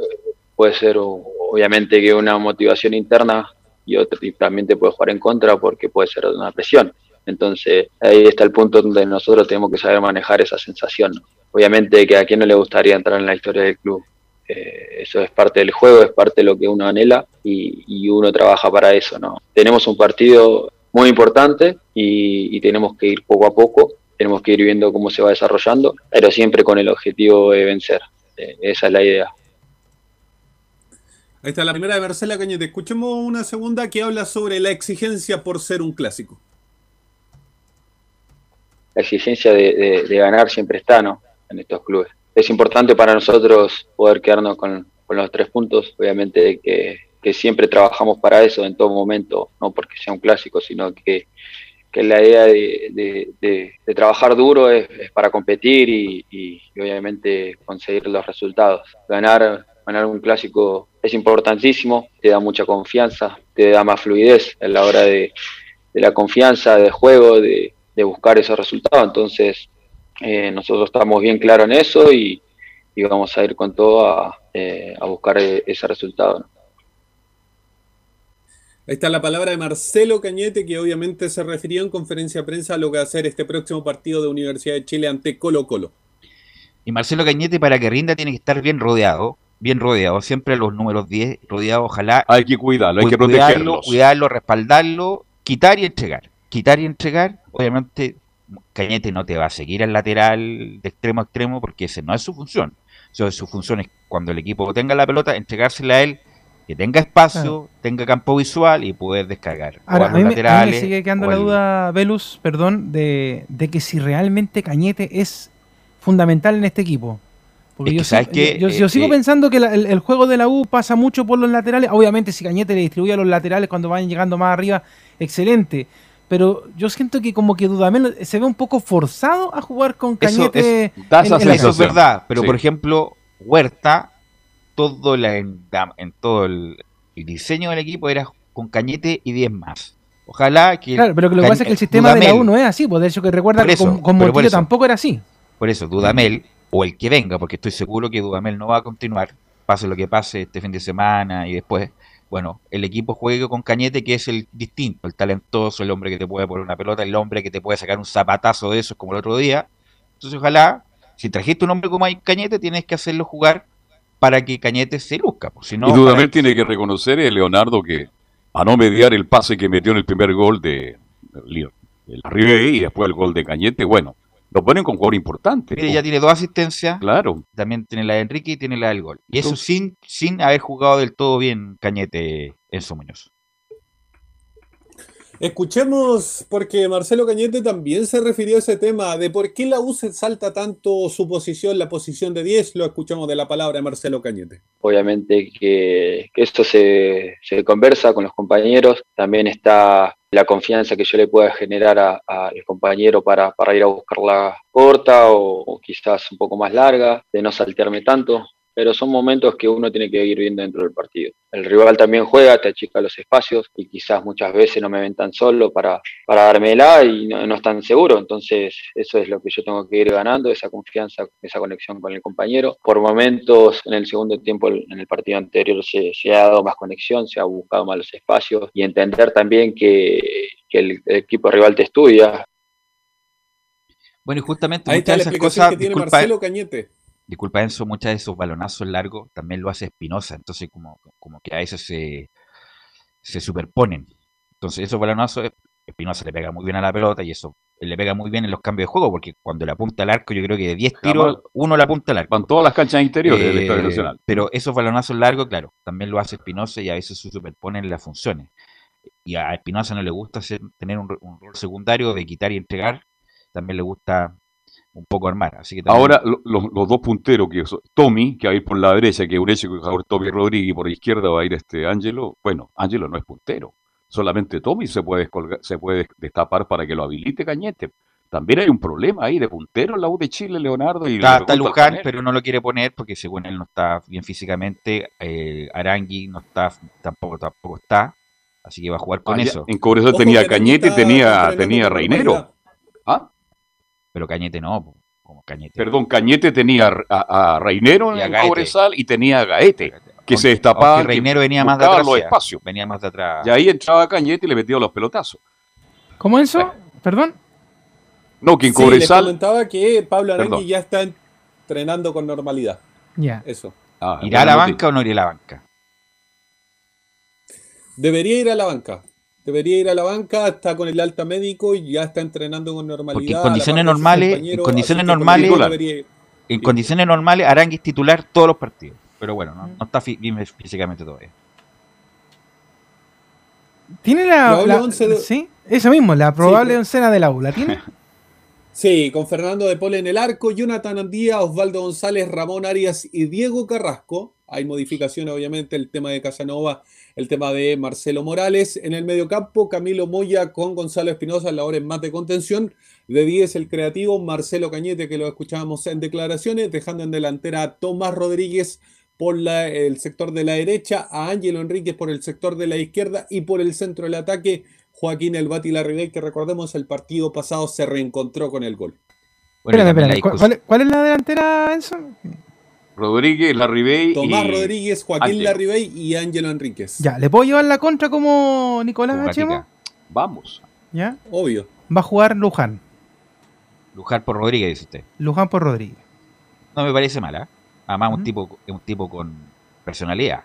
Puede ser obviamente que una motivación interna y, otra, y también te puede jugar en contra porque puede ser una presión. Entonces ahí está el punto donde nosotros tenemos que saber manejar esa sensación. Obviamente que a quien no le gustaría entrar en la historia del club. Eh, eso es parte del juego, es parte de lo que uno anhela y, uno trabaja para eso. ¿no? Tenemos un partido muy importante y, tenemos que ir poco a poco, tenemos que ir viendo cómo se va desarrollando, pero siempre con el objetivo de vencer. Eh, esa es la idea. Ahí está la primera de Marcelo Cañete. Escuchemos una segunda que habla sobre la exigencia por ser un clásico. La exigencia de, ganar siempre está ¿no? en estos clubes. Es importante para nosotros poder quedarnos con, los tres puntos, obviamente que, siempre trabajamos para eso en todo momento, no porque sea un clásico, sino que, la idea de, trabajar duro es, para competir y obviamente conseguir los resultados. Ganar, ganar un clásico es importantísimo, te da mucha confianza, te da más fluidez a la hora de, de la confianza, de juego, de, de buscar esos resultados. Entonces, eh, nosotros estamos bien claros en eso y, y vamos a ir con todo a, eh, a buscar eh, ese resultado. ¿no? Ahí está la palabra de Marcelo Cañete, que obviamente se refirió en conferencia de prensa a lo que va a ser este próximo partido de Universidad de Chile ante Colo Colo. Y Marcelo Cañete, para que rinda, tiene que estar bien rodeado. Bien rodeado. Siempre los números 10 rodeado, ojalá. Hay que cuidarlo, hay que cuidarlo, protegerlos. Cuidarlo, respaldarlo, quitar y entregar. Quitar y entregar. Obviamente, Cañete no te va a seguir al lateral de extremo a extremo porque ese no es su función. Eso, su función es cuando el equipo tenga la pelota, entregársela a él, que tenga espacio, tenga campo visual y poder descargar. Ahora, a mí, me, a mí me laterales, sigue quedando la duda, Velus, perdón, de, de que si realmente Cañete es fundamental en este equipo. Porque Es yo, que, ¿sabes si- qué? yo- yo Eh, sigo eh, pensando que la- el, el juego de la U pasa mucho por los laterales. Obviamente, si Cañete le distribuye a los laterales cuando vayan llegando más arriba, excelente. Pero yo siento que como que Dudamel se ve un poco forzado a jugar con Eso Cañete. es, en- eso es verdad, pero Sí. por ejemplo, Huerta, todo la, en, en todo el, el diseño del equipo era con Cañete y 10 más. Ojalá que. Claro, pero que lo que Cañ- pasa es que el sistema de la U no es así. Pues de hecho que recuerda Por que eso, con, con Montillo eso. tampoco era así. Por eso, Dudamel, o el que venga, porque estoy seguro que Dudamel no va a continuar, pase lo que pase este fin de semana y después. Bueno, el equipo juegue con Cañete, que es el distinto, el talentoso, el hombre que te puede poner una pelota, el hombre que te puede sacar un zapatazo de esos como el otro día. Entonces, ojalá, si trajiste un hombre como hay Cañete, tienes que hacerlo jugar para que Cañete se luzca. pues, si no, y Dudamel tiene que reconocer, eh, Leonardo, que a no mediar el pase que metió en el primer gol de Leo- el Ribe y después el gol de Cañete, bueno, lo ponen con jugador importante. Mire, ya tiene dos asistencias. Claro. También tiene la de Enrique y tiene la del gol. Y eso sin, sin haber jugado del todo bien Cañete Enzo Muñoz. Escuchemos, porque Marcelo Cañete también se refirió a ese tema de por qué la U se salta tanto su posición, la posición de 10, lo escuchamos de la palabra de Marcelo Cañete. Obviamente que, que esto se, se conversa con los compañeros, también está la confianza que yo le pueda generar a- a- al compañero para, para ir a buscarla corta o, o quizás un poco más larga, de no saltearme tanto, pero son momentos que uno tiene que ir viendo dentro del partido. El rival también juega, te achica los espacios y quizás muchas veces no me ven tan solo para, para dármela y no, no están seguros, entonces eso es lo que yo tengo que ir ganando, esa confianza, esa conexión con el compañero. Por momentos en el segundo tiempo, en el partido anterior, se, se ha dado más conexión, se ha buscado más los espacios y entender también que, que el, el equipo rival te estudia, Bueno, y justamente Ahí está la esas explicación cosas, que tiene disculpa, Marcelo Cañete. Disculpa Enzo, muchas de esos balonazos largos también lo hace Espinosa, entonces como, como que a veces se, se superponen. Entonces esos balonazos, Espinosa le pega muy bien a la pelota y eso le pega muy bien en los cambios de juego, porque cuando le apunta al arco, yo creo que de 10 tiros, Jamás- uno le apunta al arco. Van todas las canchas interiores del Eh, Estadio Nacional. Pero esos balonazos largos, claro, también lo hace Espinosa y a veces se superponen las funciones. Y a Espinosa no le gusta tener un, un rol secundario de quitar y entregar, también le gusta un poco armar. Así que también- Ahora, lo- los, los dos punteros, que son Tommy, que va a ir por la derecha, que hecho que jugador Tommy Rodríguez, y por la izquierda va a ir este Ángelo. Bueno, Ángelo no es puntero. Solamente Tommy se puede, descolgar- se puede destapar para que lo habilite Cañete. También hay un problema ahí de puntero en la U de Chile, Leonardo. Y Está, está Luján, pero no lo quiere poner porque según él no está bien físicamente. Eh, Arangui no está, tampoco, tampoco está. Así que va a jugar con Ah, eso. en Cobresal tenía Cañete y tenía- tenía Reinero. ¿Ah? Pero Cañete no, como Cañete. Perdón, Cañete tenía a, a Reinero en Gaete. Cobresal y tenía a Gaete, que se destapaba. que Reinero venía más de atrás. los espacios. Venía más de atrás. Y ahí entraba Cañete y le metía los pelotazos. ¿Cómo eso? ¿Perdón? No, que en Sí, les Cobresal. comentaba que Pablo Arangui Perdón. ya está entrenando con normalidad. Ya. Eso. Ah, ¿Irá a la banca o no irá a la banca? Debería ir a la banca. Debería ir a la banca, está con el alta médico y ya está entrenando con normalidad. Porque en la condiciones normales, en compañeros, condiciones normales, debería ir. en condiciones normales, Arangui es titular todos los partidos. Pero bueno, no, no está bien físicamente todavía. ¿Tiene la, la- once de- Sí, eso mismo, la probable pero- oncena del aula. ¿Tiene? Sí, con Fernando de Pole en el arco, Jonathan Andía, Osvaldo González, Ramón Arias y Diego Carrasco. Hay modificaciones, obviamente, el tema de Casanova, el tema de Marcelo Morales. En el mediocampo, Camilo Moya con Gonzalo Espinosa, la hora en más de contención. De 10 el creativo, Marcelo Cañete, que lo escuchábamos en declaraciones, dejando en delantera a Tomás Rodríguez por la- el sector de la derecha, a Ángelo Enríquez por el sector de la izquierda y por el centro del ataque, Joaquín El Bati Larribey, que recordemos el partido pasado se reencontró con el gol. Bueno, espérate, espérate. ¿Cuál, discusión- cuál- cuál es la delantera, Enzo? Rodríguez, Larribey Tomás y Rodríguez, Joaquín. Larribey y Ángelo Enríquez. Ya, ¿le puedo llevar la contra como Nicolás. Vamos. ¿Ya? Obvio. Va a jugar Luján. Lujar por Rodríguez, dice usted. Luján por Rodríguez. No me parece mala. Además, un tipo, es un tipo con personalidad.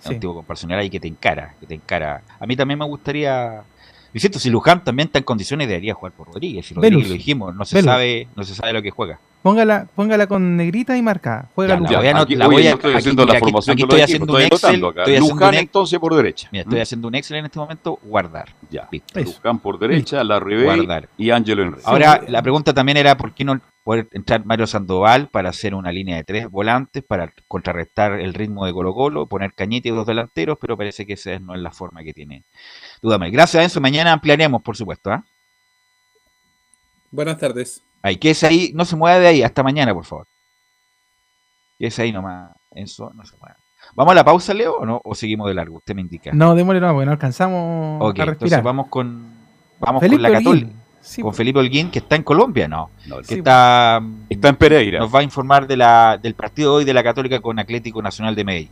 Es Sí. un tipo con personalidad y que te encara, que te encara. A mí también me gustaría. Vicente, si Luján también está en condiciones, debería jugar por Rodríguez. Si Rodríguez Velus. lo dijimos, no se Velus. sabe, no se sabe lo que juega. Póngala, póngala con negrita y marcada. Juega Ya, la Aquí- la voy a- yo estoy haciendo la formación aquí estoy haciendo un estoy Excel, Luján entonces por derecha. Mira, estoy ¿Mm? haciendo un Excel en este momento, guardar. Ya. Listo. Luján por derecha, Larribey Guardar. y Ángelo Enrique. Ahora, la pregunta también era por qué no poder entrar Mario Sandoval para hacer una línea de tres volantes para contrarrestar el ritmo de Colo Colo, poner Cañete y dos delanteros, pero parece que esa no es la forma que tiene Dudamel. Gracias a eso, mañana ampliaremos, por supuesto. ¿ah? Buenas tardes. Ahí, que es ahí, no se mueva de ahí, hasta mañana, por favor. Que es ahí nomás, eso, no se mueva. ¿Vamos a la pausa, Leo, o no? ¿O seguimos de largo? Usted me indica. No, démosle no, porque no alcanzamos Ok, a entonces vamos con vamos Felipe con la Católica. Sí, con. Felipe Holguín, que está en Colombia, ¿no? No, que Sí, está, Está en Pereira. nos va a informar de la, del partido hoy de la Católica con Atlético Nacional de Medellín.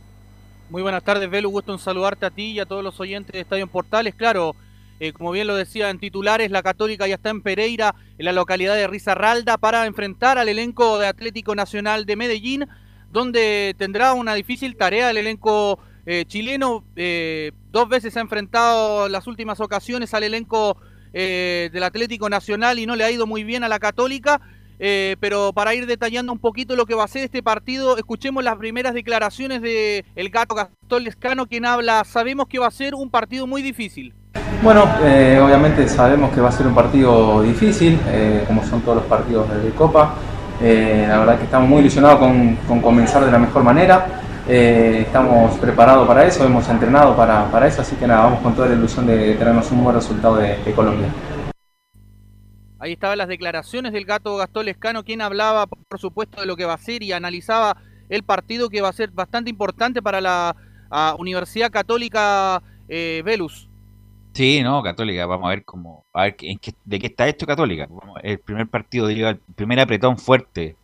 Muy buenas tardes, Velu. Gusto en saludarte a ti y a todos los oyentes de Estadio en Portales. Claro, eh, como bien lo decía en titulares, la Católica ya está en Pereira, en la localidad de Risaralda, para enfrentar al elenco de Atlético Nacional de Medellín, donde tendrá una difícil tarea el elenco eh, chileno. Eh, dos veces ha enfrentado en las últimas ocasiones al elenco eh, del Atlético Nacional y no le ha ido muy bien a la Católica. Pero para ir detallando un poquito lo que va a ser este partido, escuchemos las primeras declaraciones de el gato Gastón Lescano, quien habla, sabemos que va a ser un partido muy difícil. Bueno, eh, obviamente sabemos que va a ser un partido difícil, eh, como son todos los partidos de Copa. Eh, la verdad que estamos muy ilusionados con, comenzar de la mejor manera. Estamos preparados para eso, hemos entrenado para, para eso, así que nada, vamos con toda la ilusión de tenernos un buen resultado de, Colombia. Ahí estaban las declaraciones del gato Gastón Lescano, quien hablaba, por supuesto, de lo que va a ser y analizaba el partido que va a ser bastante importante para la Universidad Católica eh, Velus. Sí, no, Católica, vamos a ver cómo, a ver en qué- de qué está esto Católica. El primer partido, digo, el primer apretón fuerte,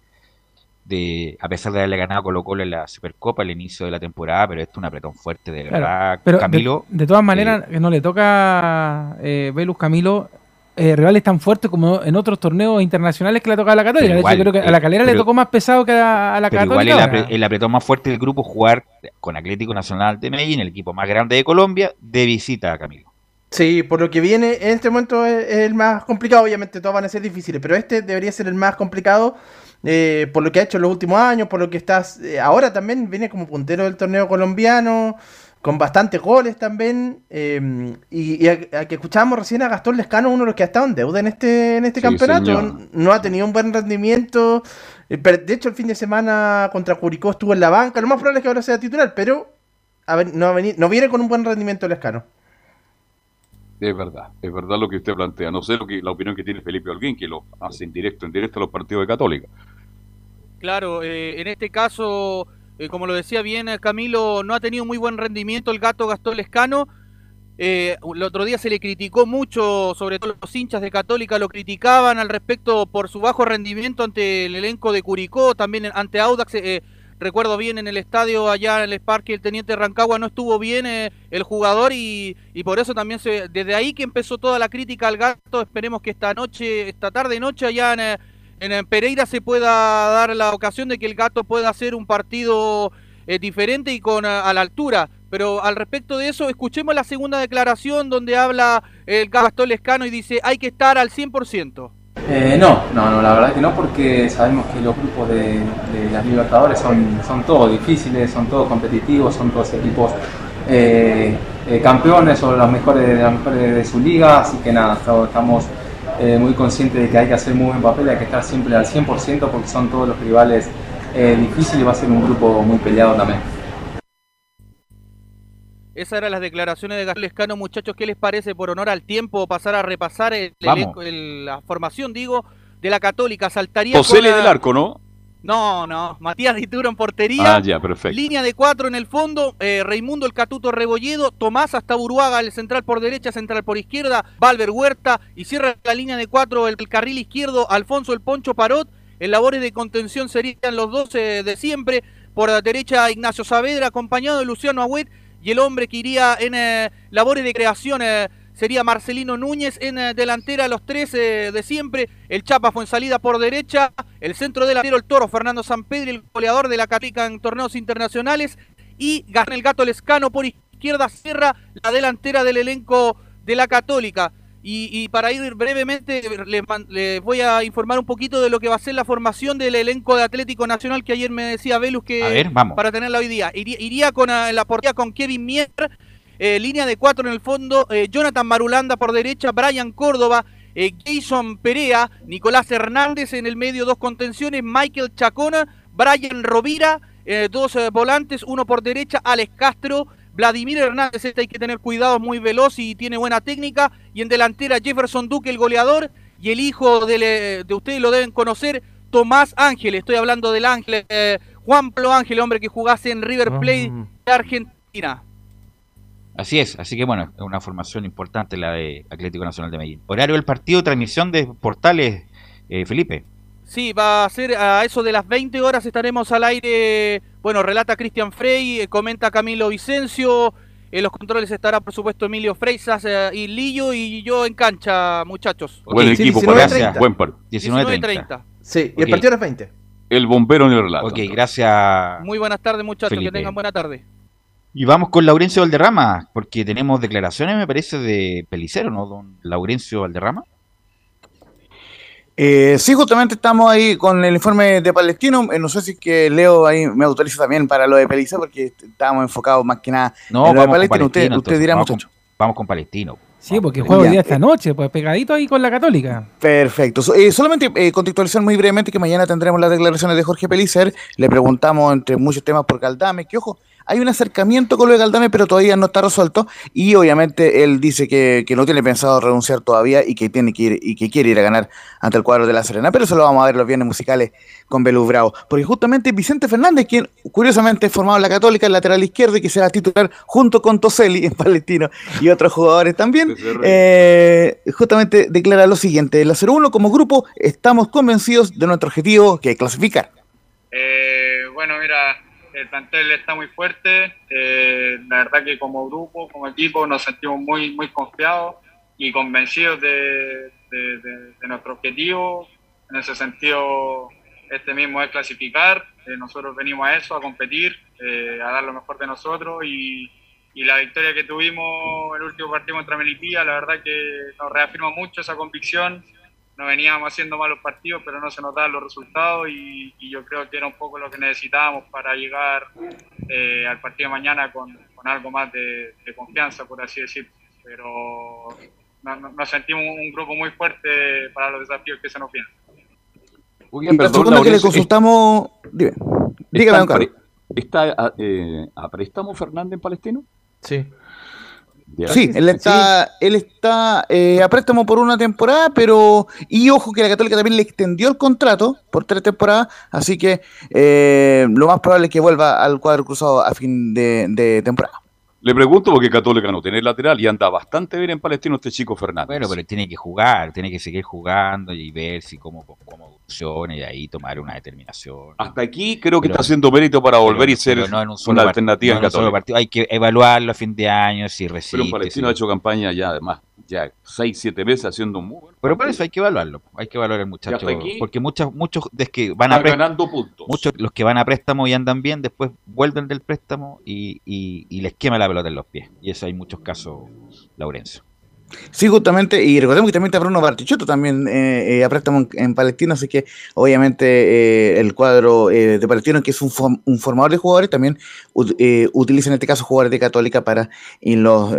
de a pesar de haberle ganado Colo Colo en la Supercopa al inicio de la temporada, pero esto es un apretón fuerte de Claro, verdad. pero Camilo, de, todas maneras, que no le toca eh, Velus Camilo eh, rivales tan fuertes como en otros torneos internacionales que le ha tocado a la Católica. De igual, creo que a eh, la Calera le tocó más pesado que a, a la pero Católica. igual el, apre- el apretón más fuerte del grupo jugar con Atlético Nacional de Medellín, el equipo más grande de Colombia, de visita a Camilo. Sí, por lo que viene, en este momento es, es el más complicado, obviamente todos van a ser difíciles, pero este debería ser el más complicado eh, por lo que ha hecho en los últimos años, por lo que estás eh, ahora también viene como puntero del torneo colombiano, con bastantes goles también. eh, y y a, a que escuchábamos recién a Gastón Lescano, uno de los que ha estado en deuda en este, en este Sí, campeonato. No ha tenido un buen rendimiento. Eh, pero, De hecho, el fin de semana contra Curicó estuvo en la banca. Lo más probable es que ahora sea titular, pero a ver, no, ha veni- no viene con un buen rendimiento Lescano. Es verdad, es verdad lo que usted plantea. No sé lo que, la opinión que tiene Felipe Holguín, que lo hace en directo, en directo a los partidos de Católica. Claro, eh, en este caso, eh, como lo decía bien Camilo, no ha tenido muy buen rendimiento el gato Gastón Lescano. Eh, el otro día se le criticó mucho, sobre todo los hinchas de Católica lo criticaban al respecto por su bajo rendimiento ante el elenco de Curicó, también ante Audax. eh, recuerdo bien en el estadio allá en el parque el Teniente Rancagua no estuvo bien eh, el jugador y, y por eso también se, desde ahí que empezó toda la crítica al gato. Esperemos que esta noche, esta tarde noche allá en, eh, en eh, Pereira se pueda dar la ocasión de que el gato pueda hacer un partido eh, diferente y con eh, a la altura. Pero al respecto de eso, escuchemos la segunda declaración donde habla el Gastón Lescano y dice hay que estar al 100%. Eh, no, no, no, la verdad que no, porque sabemos que los grupos de, de las Libertadores son, son todos difíciles, son todos competitivos, son todos equipos eh, eh, campeones o los mejores, de mejores de su liga, así que nada, estamos, eh, muy conscientes de que hay que hacer muy buen papel, hay que estar siempre al 100% porque son todos los rivales difíciles y va a ser un grupo muy peleado también. Esas eran las declaraciones de Gastón Lescano, muchachos. ¿Qué les parece por honor al tiempo pasar a repasar el el- la formación, digo, de la Católica? Saltaría Tosele con, del arco, ¿no? No, no. Matías Dituro en portería. Ah, ya, perfecto. Línea de cuatro en el fondo, eh, Raimundo el Catuto Rebolledo, Tomás hasta Uruaga, el central por derecha, central por izquierda, Valver Huerta y cierra la línea de cuatro el, carril izquierdo, Alfonso el Poncho Parot. En labores de contención serían los dos eh, de siempre. Por la derecha Ignacio Saavedra, acompañado de Luciano Agüet. Y el hombre que iría en eh, labores de creación eh, sería Marcelino Núñez. En eh, delantera los tres eh, de siempre. El Chapa fue en salida por derecha. El centro delantero el Toro Fernando Sampedri, el goleador de la Católica en torneos internacionales. Y Garnel Gato Lescano por izquierda cierra la delantera del elenco de la Católica. Y, y para ir brevemente, les voy a informar un poquito de lo que va a ser la formación del elenco de Atlético Nacional que ayer me decía Velus que ver, para tenerla hoy día. Iría, iría con en la portería con Kevin Mier, eh, línea de cuatro en el fondo, eh, Jonathan Marulanda por derecha, Brian Córdoba, eh, Jason Perea, Nicolás Hernández en el medio, dos contenciones, Michael Chacona, Brian Rovira, eh, dos eh, volantes, uno por derecha, Alex Castro, Vladimir Hernández, este hay que tener cuidado, es muy veloz y tiene buena técnica, y en delantera Jefferson Duque, el goleador, y el hijo del, eh, de ustedes lo deben conocer, Tomás Ángel, estoy hablando del Ángel, eh, Juan Plo Ángel, hombre que jugase en River Plate de Argentina. Así es, así que bueno, es una formación importante la de Atlético Nacional de Medellín. Horario del partido, transmisión de portales, eh, Felipe. Sí, va a ser a eso de las 20 horas estaremos al aire. Bueno, relata Cristian Frey, eh, comenta Camilo Vicencio. En los controles estará, por supuesto, Emilio Freisas eh, y Lillo y yo en cancha, muchachos. Buen equipo, 19:30. gracias. Buen par. 19:30. Sí, y el partido a las 20. El bombero en el relato. Ok, gracias. Muy buenas tardes, muchachos. Felipe. Que tengan buena tarde. Y vamos con Laurencio Valderrama, porque tenemos declaraciones, me parece, de Pelicero, ¿no? Don Laurencio Valderrama. Eh, sí, justamente estamos ahí con el informe de Palestino. Eh, no sé si es que Leo ahí me autoriza también para lo de Peliza, porque estábamos enfocados más que nada No, en lo de Palestino. Usted, dirá, vamos con- vamos con Palestino. Sí, porque juega hoy Ya. día esta noche, pues pegadito ahí con la Católica. Perfecto. Eh, solamente eh, contextualizar muy brevemente que mañana tendremos las declaraciones de Jorge Pelicer. Le preguntamos entre muchos temas por Galdame, que ojo, hay un acercamiento con lo de Galdame, pero todavía no está resuelto. Y obviamente él dice que, que no tiene pensado renunciar todavía y que tiene que ir y que quiere ir a ganar ante el cuadro de la Serena. Pero eso lo vamos a ver los viernes musicales con Belus Bravo. Porque justamente Vicente Fernández, quien curiosamente formado en la Católica, el lateral izquierdo y que será titular junto con Toseli en Palestino y otros jugadores también, eh, justamente declara lo siguiente: en la 01 como grupo estamos convencidos de nuestro objetivo que es clasificar. Eh, bueno, mira, el plantel está muy fuerte. eh, la verdad que como grupo, como equipo, nos sentimos muy, muy confiados y convencidos de, nuestro objetivo. En ese sentido, este mismo es clasificar. eh, nosotros venimos a eso, a competir, eh, a dar lo mejor de nosotros y, y la victoria que tuvimos el último partido contra Melipilla, la verdad que nos reafirma mucho esa convicción no veníamos haciendo malos partidos, pero no se nos daban los resultados y, y yo creo que era un poco lo que necesitábamos para llegar eh, al partido de mañana con, algo más de, de confianza, por así decirlo. Pero no- no- nos sentimos un grupo muy fuerte para los desafíos que se nos vienen. Oye, Y la perdón, que le consultamos. Dime. Dígame, don ¿Está, Carlos. pre- está a, eh, a préstamo Fernández en Palestino? Sí. Sí, él está, él está eh, a préstamo por una temporada, pero y ojo que la Católica también le extendió el contrato por tres temporadas, así que eh, lo más probable es que vuelva al cuadro cruzado a fin de, de temporada. Le pregunto porque Católica no tiene lateral y anda bastante bien en Palestino este chico Fernández. Bueno, pero tiene que jugar, tiene que seguir jugando y ver si cómo, cómo evoluciona y de ahí tomar una determinación. Hasta aquí creo que Pero- está haciendo mérito para volver y ser pero no en un solo una alternativa no en Católica. Hay que evaluarlo a fin de año, si Pero resiste. en Palestino si- ha hecho campaña ya además, ya 6, 7 meses haciendo un muy buen Pero por eso hay que evaluarlo. Hay que evaluar al muchacho. aquí Porque muchos, muchos de que van a ganando puntos. muchos los que van a préstamo y andan bien, después vuelven del préstamo y, y- y les quema la pelota en los pies. Y eso hay muchos casos, Laurencio. Sí, justamente, y recordemos que también está Bruno Bartichotto también eh, eh, en, en Palestino, así que obviamente eh, el cuadro eh, de Palestino, que es un, form- un formador de jugadores, también eh, utiliza en este caso jugadores de Católica para irlos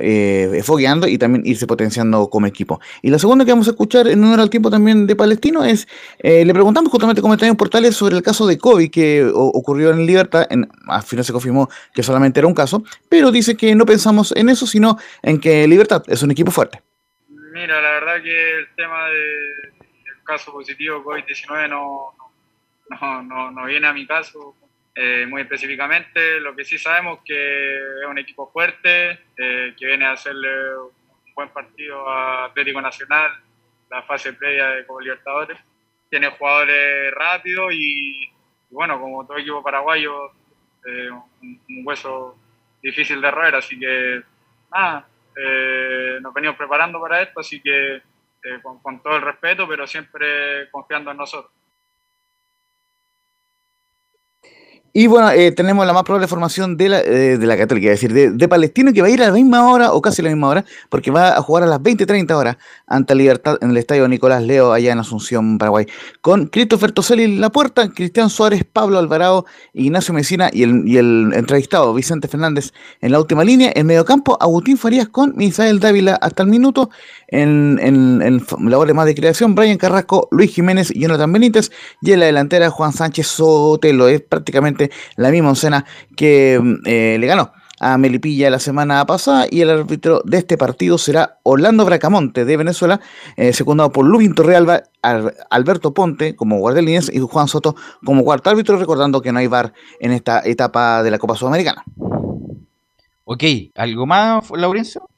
fogueando y también irse potenciando como equipo. Y la segunda que vamos a escuchar en número al tiempo también de Palestino es, le preguntamos justamente en portales sobre el caso de Kobe que ocurrió en Libertad, en, al final se confirmó que solamente era un caso, pero dice que no pensamos en eso, sino en que Libertad es un equipo fuerte. Mira, la verdad que el tema de- del caso positivo COVID-19 no, no, no, no viene a mi caso eh, muy específicamente. Lo que sí sabemos que es un equipo fuerte, eh, que viene a hacerle un buen partido a Atlético Nacional, la fase previa de Copa Libertadores. Tiene jugadores rápidos y, bueno, como todo equipo paraguayo, eh, un, un hueso difícil de roer, así que nada, eh, nos venimos preparando para esto, así que eh, con, con todo el respeto, pero siempre confiando en nosotros. Y bueno, eh, tenemos la más probable formación de la, eh, de la Católica, es decir, de, de Palestino, que va a ir a la misma hora, o casi a la misma hora, porque va a jugar a las 20-30 horas ante Libertad en el estadio Nicolás Leo, allá en Asunción, Paraguay, con Christopher Toselli en la puerta, Cristian Suárez, Pablo Alvarado, Ignacio Mesina y el, y el entrevistado Vicente Fernández en la última línea. En mediocampo, Agustín Farías con Misael Dávila hasta el minuto. En, en, en labores más de creación, Brian Carrasco, Luis Jiménez y Jonathan Benítez. Y en la delantera, Juan Sánchez Sotelo. Es prácticamente la misma oncena que mm, eh, le ganó a Melipilla la semana pasada y el árbitro de este partido será Orlando Bracamonte de Venezuela, eh, secundado por Lubin Torrealba, Al- Alberto Ponte como guardialíneas y Juan Soto como cuarto árbitro, recordando que no hay VAR en esta etapa de la Copa Sudamericana. Ok, ¿algo más, Laurencio?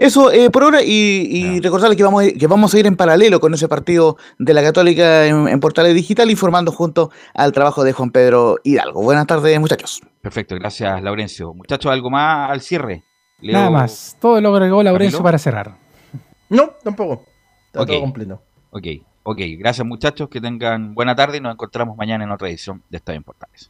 Eso eh, por ahora, y, y recordarles que vamos, a ir, que vamos a ir en paralelo con ese partido de la Católica en, en Portales Digital, informando junto al trabajo de Juan Pedro Hidalgo. Buenas tardes, muchachos. Perfecto, gracias, Laurencio. Muchachos, ¿algo más al cierre? Leo- Nada más. Todo lo agregó Laurencio ¿Camilo? para cerrar. No, tampoco. Está Ok. todo completo. Ok, ok. Gracias, muchachos. Que tengan buena tarde y nos encontramos mañana en otra edición de Estadio en Portales.